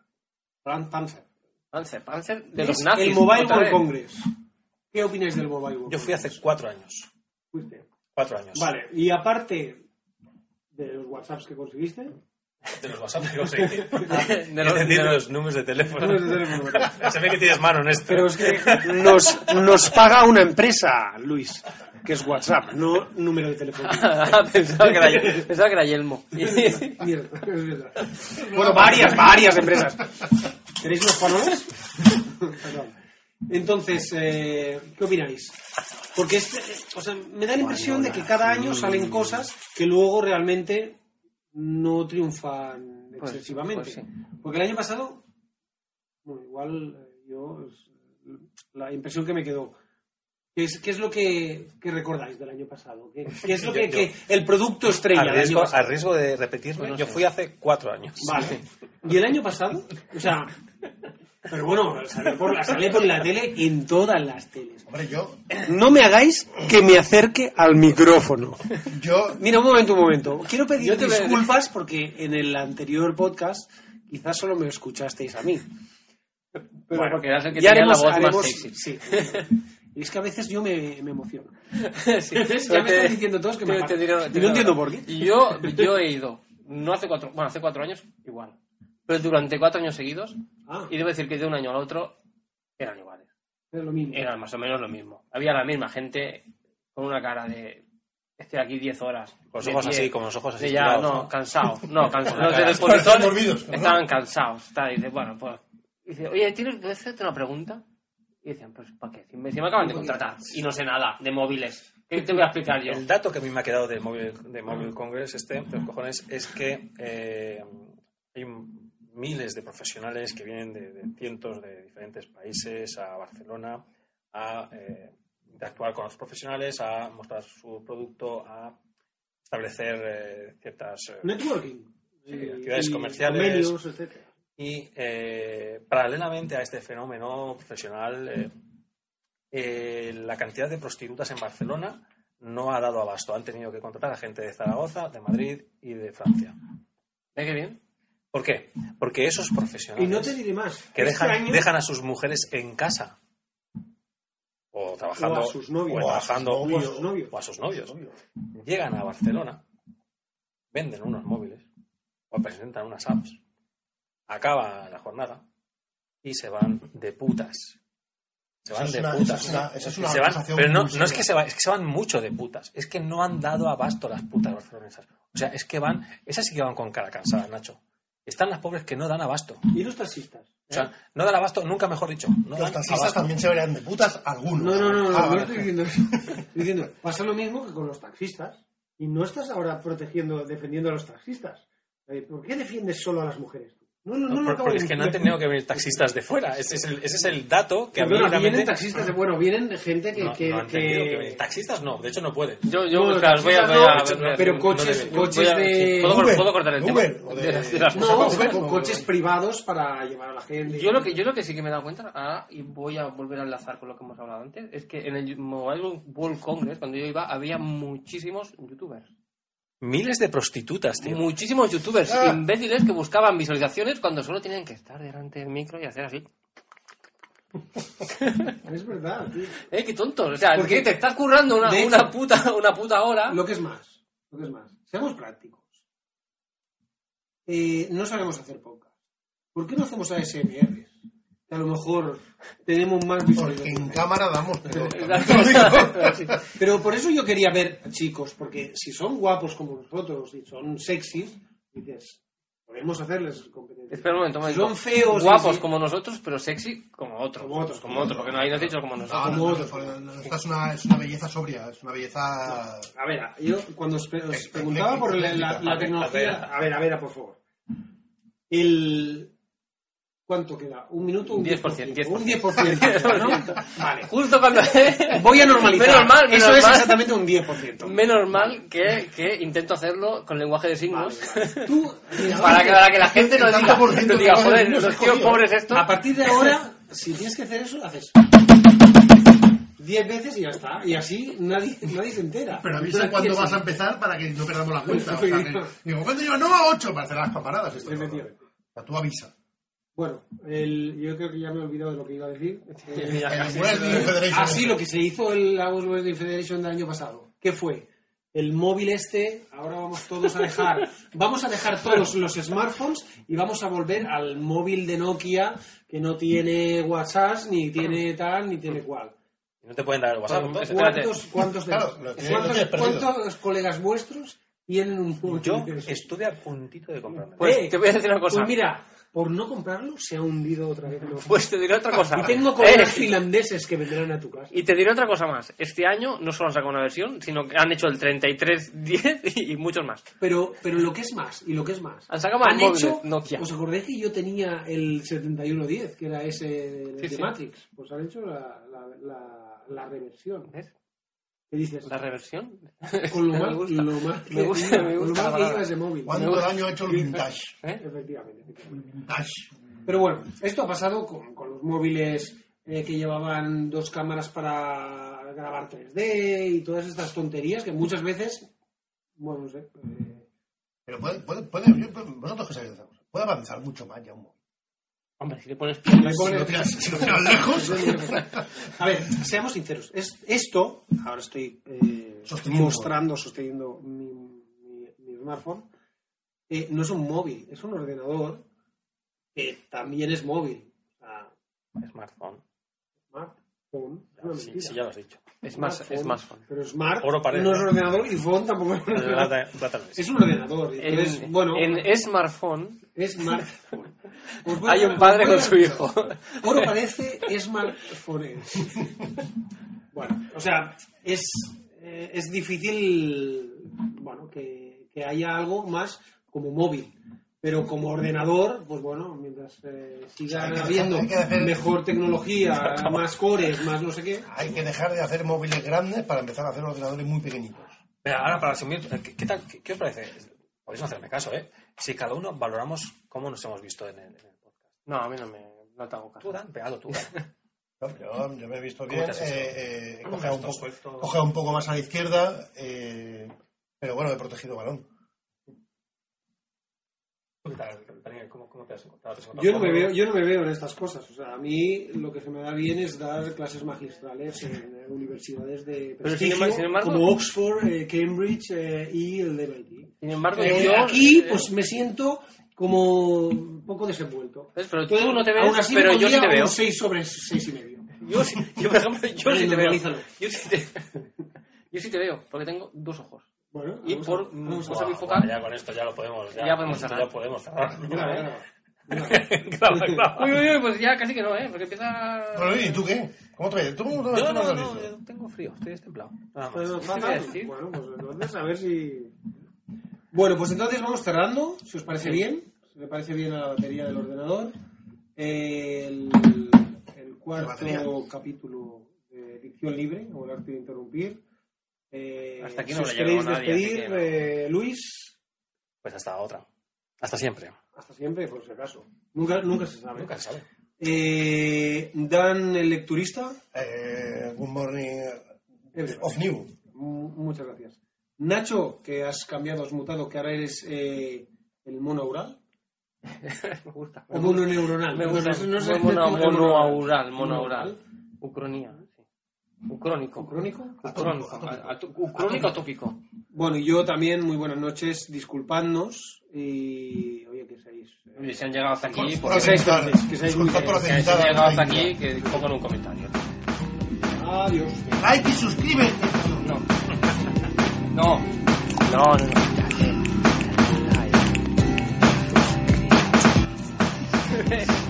Speaker 1: Black Panther.
Speaker 2: Panzer, Panzer de
Speaker 1: Es
Speaker 2: los nazis.
Speaker 1: el Mobile World. Congress. ¿Qué opináis del Mobile World
Speaker 4: Yo fui hace cuatro años.
Speaker 1: Fuiste.
Speaker 4: Cuatro años.
Speaker 1: Vale, y aparte de los WhatsApps que conseguiste,
Speaker 4: De los WhatsApp que conseguí.
Speaker 2: De los- de
Speaker 4: números de teléfono.
Speaker 1: Números de teléfono.
Speaker 4: Se ve que tienes mano en esto.
Speaker 1: pero es que nos, nos paga una empresa, Luis, que es WhatsApp, no número de teléfono.
Speaker 2: pensaba, que era, pensaba que era Yelmo.
Speaker 1: Mierda, es verdad. Bueno, varias, varias empresas. ¿Queréis unos panoles? Perdón. Entonces, eh, ¿qué opináis? Porque este, o sea, me da la impresión de que cada año salen cosas que luego realmente no triunfan
Speaker 2: Pues,
Speaker 1: excesivamente.
Speaker 2: pues sí.
Speaker 1: Porque el año pasado, bueno, igual eh, yo, la impresión que me quedó. ¿Qué es, qué es lo que, que recordáis del año pasado? ¿Qué, qué es lo que,
Speaker 4: yo-
Speaker 1: que el producto estrella
Speaker 4: a riesgo, a riesgo de repetirme,
Speaker 2: no
Speaker 4: yo
Speaker 2: sé.
Speaker 4: fui hace cuatro años.
Speaker 1: Vale. ¿Y el año pasado? O sea, pero bueno, sale por, sale por la tele en todas las teles.
Speaker 3: Hombre, yo,
Speaker 1: No me hagáis que me acerque al micrófono.
Speaker 3: yo,
Speaker 1: Mira, un momento, un momento. Quiero pedir
Speaker 2: Yo te
Speaker 1: disculpas porque en el anterior podcast quizás solo me escuchasteis a mí.
Speaker 2: Pero porque eras el que
Speaker 1: ya
Speaker 2: tenía
Speaker 1: haremos,
Speaker 2: la voz
Speaker 1: haremos-
Speaker 2: más sexy.
Speaker 1: sí. Y es que a veces yo me, me emociono.
Speaker 2: Sí.
Speaker 1: ya me están diciendo todos que me
Speaker 2: te- te diré-
Speaker 1: no
Speaker 2: diré-
Speaker 1: entiendo por qué.
Speaker 2: Yo, yo he ido, no hace cuatro, bueno, hace cuatro años, igual. Pero durante cuatro años seguidos,
Speaker 1: Ah,
Speaker 2: y debo decir que de un año al otro eran iguales.
Speaker 1: es lo mismo.
Speaker 2: Eran más o menos lo mismo. Había la misma gente con una cara de. Estoy aquí 10 horas.
Speaker 4: Con los
Speaker 2: de
Speaker 4: ojos
Speaker 2: pie,
Speaker 4: así, con los ojos así.
Speaker 2: de ya,
Speaker 4: tirados,
Speaker 2: no, cansado. No, cansado. Los
Speaker 3: ¿no?
Speaker 2: estaban cansados. Está, dice, bueno, pues. Dice, oye, ¿tienes que hacerte una pregunta? Y decían, pues, ¿para qué? Si me, si me acaban de contratar y no sé nada de móviles, ¿qué te voy a explicar yo?
Speaker 4: El dato que a mí me ha quedado de Mobile, de Mobile Congress, este, de los cojones, es que eh, hay miles de profesionales que vienen de, de cientos de diferentes países a Barcelona a eh, interactuar con los profesionales, a mostrar su producto, a establecer eh, ciertas... eh,
Speaker 1: Networking.
Speaker 4: Sí, actividades
Speaker 1: y
Speaker 4: comerciales.
Speaker 1: convenios, etcétera.
Speaker 4: Y eh, paralelamente a este fenómeno profesional, eh, eh, la cantidad de prostitutas en Barcelona no ha dado abasto. Han tenido que contratar a gente de Zaragoza, de Madrid y de Francia.
Speaker 2: ¿Ve qué bien?
Speaker 4: ¿Por qué? Porque esos profesionales
Speaker 1: Y no te diré más.
Speaker 4: que
Speaker 1: Este
Speaker 4: dejan,
Speaker 1: año-
Speaker 4: dejan a sus mujeres en casa o trabajando
Speaker 1: O a sus novios.
Speaker 4: o
Speaker 3: O a sus
Speaker 4: trabajando
Speaker 1: o a sus novios.
Speaker 4: o a sus novios. llegan a Barcelona, venden unos móviles o presentan unas apps, acaba la jornada y se van de putas. Se van de putas. pero no, no es que se van, es que se van mucho de putas. Es que no han dado abasto las putas barcelonesas. O sea, es que van, esas sí que van con cara cansada, Nacho. Están las pobres que no dan abasto.
Speaker 1: Y los taxistas.
Speaker 4: O sea, no dan abasto, nunca mejor dicho. No
Speaker 3: Los taxistas
Speaker 4: abasto.
Speaker 3: también se verían de putas algunos.
Speaker 1: No, no, no, no,
Speaker 3: Ah,
Speaker 1: no
Speaker 3: vale.
Speaker 1: estoy diciendo. Estoy diciendo, pasa lo mismo que con los taxistas. Y no estás ahora protegiendo, defendiendo a los taxistas. Eh, ¿Por qué defiendes solo a las mujeres? No, no, no,
Speaker 4: No, porque es que no han tenido que venir taxistas de fuera. Ese es el, ese es el dato que a mí realmente...
Speaker 1: vienen taxistas de, bueno, vienen de gente que...
Speaker 4: no,
Speaker 1: que,
Speaker 4: no han tenido que
Speaker 1: que-
Speaker 4: venir. Taxistas no, de hecho no pueden.
Speaker 2: Yo, yo,
Speaker 1: No,
Speaker 2: claro, voy a, voy a-
Speaker 1: no,
Speaker 2: voy a-
Speaker 1: pero
Speaker 2: no
Speaker 1: coches- coches
Speaker 2: voy a-
Speaker 1: de-
Speaker 2: ¿puedo,
Speaker 3: Uber,
Speaker 2: puedo cortar el?
Speaker 3: Uber, o de-
Speaker 2: De las- de las
Speaker 1: No, con coches privados para llevar a la gente.
Speaker 2: Yo lo que yo lo que sí que me he dado cuenta, ah, y voy a volver a enlazar con lo que hemos hablado antes, es que en el Mobile World Congress, cuando yo iba, había muchísimos youtubers.
Speaker 4: Miles de prostitutas, tío.
Speaker 2: Muchísimos youtubers
Speaker 3: Ah.
Speaker 2: imbéciles que buscaban visualizaciones cuando solo tenían que estar delante del micro y hacer así.
Speaker 1: Es verdad, tío.
Speaker 2: ¡Eh, qué tontos! O sea,
Speaker 1: Porque-
Speaker 2: que te estás currando una,
Speaker 1: hecho-
Speaker 2: una, puta, una puta hora.
Speaker 1: Lo que es más, lo que es más. Seamos prácticos. Eh, no sabemos hacer podcast. ¿Por qué no hacemos ASMR? Que a lo mejor tenemos más
Speaker 3: Porque en cámara damos, pero...
Speaker 1: Pero por eso yo quería ver chicos, porque si son guapos como nosotros y son sexys, dices, podemos hacerles competencia.
Speaker 2: Espera un momento, momento.
Speaker 1: Son feos,
Speaker 2: Guapos
Speaker 1: sí, sí.
Speaker 2: como nosotros, pero sexy como otros.
Speaker 1: Como otros,
Speaker 2: Como otros, porque no hay no has dicho como
Speaker 3: No,
Speaker 2: nosotros.
Speaker 3: no, no, no, esta es una, es una belleza sobria, es una belleza...
Speaker 1: A ver, yo cuando os, os preguntaba por la, la- la
Speaker 4: a ver,
Speaker 1: tecnología...
Speaker 4: a
Speaker 1: A ver, a ver, por favor. El... ¿Cuánto queda? ¿Un minuto? Un
Speaker 2: 10%,
Speaker 1: 10%. Un
Speaker 2: 10%,
Speaker 1: 10%. ¿no? Vale.
Speaker 2: Justo cuando...
Speaker 1: Voy a normalizar.
Speaker 2: Menos mal, menos
Speaker 1: Eso es
Speaker 2: mal.
Speaker 1: exactamente un 10%.
Speaker 2: Menos mal que, que intento hacerlo con lenguaje de signos.
Speaker 1: Vale, vale. Tú, mira,
Speaker 2: para, que, para que la gente no
Speaker 3: El
Speaker 2: diga,
Speaker 3: tanto por ciento
Speaker 2: no diga joder, los tíos
Speaker 3: escogió".
Speaker 2: pobres estos.
Speaker 1: a partir de ahora, si tienes que hacer eso, haces 10 veces y ya está. Y así nadie, nadie se entera.
Speaker 3: Pero avisa cuándo vas a empezar para que no perdamos la cuenta. O sea, que- digo, ¿cuándo lleva? No, a 8 para hacer las paparadas. Esto,
Speaker 1: Efectivamente.
Speaker 3: O sea, tú avisa.
Speaker 1: Bueno, el, yo creo que ya me he olvidado de lo que iba a decir. Eh,
Speaker 2: Mira,
Speaker 3: Federation.
Speaker 1: Ah, sí, lo que se hizo en la World Wrestling Federation del año pasado. ¿Qué fue? El móvil este, ahora vamos todos a dejar, vamos a dejar todos los smartphones y vamos a volver al móvil de Nokia que no tiene WhatsApp, ni tiene tal, ni tiene cual.
Speaker 4: No te pueden dar el WhatsApp.
Speaker 2: Pues, espérate.
Speaker 1: ¿Cuántos, cuántos, de-
Speaker 3: Claro,
Speaker 1: cuántos- cuántos colegas vuestros tienen un móvil
Speaker 4: Yo estuve a puntito de comprarme.
Speaker 2: Pues
Speaker 1: Eh,
Speaker 2: te voy a decir una cosa.
Speaker 1: Pues mira, por no comprarlo se ha hundido otra vez.
Speaker 2: Pues te diré otra cosa.
Speaker 1: y tengo colegas
Speaker 2: Eh,
Speaker 1: finlandeses que vendrán a tu casa.
Speaker 2: y te diré otra cosa más. Este año no solo han sacado una versión, sino que han hecho el 3310 y, y muchos más.
Speaker 1: Pero, pero lo que es más, y lo que es más.
Speaker 2: Han sacado más
Speaker 1: han
Speaker 2: móviles
Speaker 1: hecho,
Speaker 2: Nokia.
Speaker 1: ¿Os acordáis que yo tenía el 7110, que era ese de,
Speaker 2: Sí,
Speaker 1: de
Speaker 2: sí.
Speaker 1: Matrix? Pues han hecho la, la, la, la reversión.
Speaker 2: ¿Ves?
Speaker 1: ¿Qué dices?
Speaker 2: La reversión.
Speaker 1: Con lo mal, lo mal que,
Speaker 2: Me gusta, me
Speaker 1: lo mal que móvil.
Speaker 3: ¿Cuánto daño ha hecho el vintage?
Speaker 2: ¿Eh?
Speaker 1: Efectivamente. efectivamente.
Speaker 3: Vintage.
Speaker 1: Pero bueno, esto ha pasado con, con los móviles eh, que llevaban dos cámaras para grabar 3D y todas estas tonterías que muchas veces, bueno, no sé. eh,
Speaker 3: Pero puede, puede, puede, yo- vosotros que sabéis de esa cosa, puede avanzar mucho más ya un móvil.
Speaker 2: Hombre, si le pones
Speaker 1: Le
Speaker 2: piernas...
Speaker 3: Si lo tiras, si lo tiras lejos.
Speaker 1: A ver, seamos sinceros. Es, esto, ahora estoy eh,
Speaker 3: Sosteniendo.
Speaker 1: mostrando, sosteniendo mi, mi- mi smartphone, eh, no es un móvil, es un ordenador que también es móvil. Sea,
Speaker 4: Smartphone.
Speaker 1: Smartphone, es una
Speaker 4: Sí,
Speaker 1: mentira.
Speaker 4: sí, ya lo has dicho.
Speaker 2: Es más, es más.
Speaker 1: Pero smart
Speaker 4: Oro
Speaker 1: no es ordenador y phone tampoco es ordenador.
Speaker 4: Plata no es.
Speaker 1: Es un ordenador.
Speaker 2: En,
Speaker 1: bueno,
Speaker 2: en smartphone
Speaker 1: es smartphone. A-
Speaker 2: hay un
Speaker 1: os
Speaker 2: padre con su hijo.
Speaker 1: Oro parece smartphone. Bueno, o sea, es, eh, es difícil bueno, que, que haya algo más como móvil. Pero como ordenador, pues bueno, mientras eh, siga
Speaker 3: Hay que-
Speaker 1: habiendo
Speaker 3: hacer-
Speaker 1: mejor tecnología, más cores, más no sé qué.
Speaker 3: Hay que dejar de hacer móviles grandes para empezar a hacer ordenadores muy pequeñitos.
Speaker 4: Ahora para resumir, ¿qué, qué tal, qué, qué os parece? Podéis no hacerme caso, ¿eh? Si cada uno valoramos cómo nos hemos visto en el, en el podcast.
Speaker 2: No, a mí no me no te hago
Speaker 4: Tú,
Speaker 2: caso.
Speaker 4: Dan, pegado tú. Dan.
Speaker 3: No, yo, yo me he visto
Speaker 4: ¿Cómo
Speaker 3: bien. eh, eh,
Speaker 4: ¿Cómo
Speaker 3: coge, un poco, coge un poco más a la izquierda, eh, pero bueno, he protegido balón.
Speaker 4: ¿Tú qué tal, Daniel? ¿Cómo, cómo te has encontrado? ¿Te has encontrado
Speaker 1: Yo no, me veo, yo no me veo en estas cosas. O sea, a mí lo que se me da bien es dar clases magistrales en universidades de prestigio,
Speaker 2: sin embargo-
Speaker 1: como Oxford, eh, Cambridge eh, y el de MIT.
Speaker 2: Sin embargo,
Speaker 1: Eh,
Speaker 2: yo...
Speaker 1: aquí, pues me siento como un poco desenvuelto.
Speaker 2: ¿ves? Pero tú no te ves,
Speaker 1: Aún así
Speaker 2: pero yo sí te veo.
Speaker 1: un 6 sobre 6 y medio.
Speaker 2: Yo, sí- yo, por ejemplo, yo
Speaker 1: Vale,
Speaker 2: sí te veo.
Speaker 1: normalízalo.
Speaker 2: Yo sí te, yo sí te veo, porque tengo dos ojos.
Speaker 1: Bueno,
Speaker 2: Y por bifocal...
Speaker 4: ya con esto ya lo podemos. Ya,
Speaker 2: Ya podemos cerrar.
Speaker 4: Ya podemos cerrar.
Speaker 1: Graba, graba.
Speaker 2: Uy, uy, uy, pues ya casi que no, ¿eh? Porque empieza...
Speaker 3: Bueno, ¿y tú qué? ¿Cómo te ¿Tú cómo te
Speaker 4: Yo
Speaker 3: tú
Speaker 4: no, no, yo tengo frío, estoy destemplado. Nada más.
Speaker 1: Bueno,
Speaker 2: ¿Qué te iba a decir?
Speaker 1: Bueno, pues entonces a ver si... Bueno, pues entonces vamos cerrando, si os parece bien. Si le parece bien a la batería del ordenador. El, el cuarto capítulo de Dicción Libre, o el arte de interrumpir. Eh,
Speaker 2: Hasta aquí
Speaker 1: si
Speaker 2: no
Speaker 1: os
Speaker 2: le
Speaker 1: queréis
Speaker 2: nadie,
Speaker 1: despedir,
Speaker 2: que no.
Speaker 1: eh, Luis,
Speaker 4: Pues hasta otra. Hasta siempre.
Speaker 1: hasta siempre, por si acaso. Nunca, nunca se sabe.
Speaker 4: Nunca se sabe.
Speaker 1: Eh, Dan, el lecturista.
Speaker 3: Eh, good morning
Speaker 1: Everybody.
Speaker 3: of new.
Speaker 1: M- Muchas gracias. Nacho, que has cambiado, has mutado, que ahora eres eh, el mono oral.
Speaker 2: Me gusta.
Speaker 1: O mono neuronal.
Speaker 2: Me gusta.
Speaker 1: No, no sé-
Speaker 2: mono,
Speaker 1: mono
Speaker 2: monoaural,
Speaker 1: Monoaural.
Speaker 2: monoaural. Ucronía. Ucrónico.
Speaker 1: ¿Crónico?
Speaker 2: Atu- Ucrónico atópico.
Speaker 1: Bueno, y yo también, muy buenas noches, disculpadnos y... Oye, que seáis... eh,
Speaker 2: Y si han llegado hasta aquí,
Speaker 3: Por, por
Speaker 1: seáis que seáis muy
Speaker 3: por
Speaker 2: si han llegado hasta aquí, que pongan un comentario.
Speaker 1: Adiós.
Speaker 3: Like y suscríbete.
Speaker 2: No. No. No, no, no.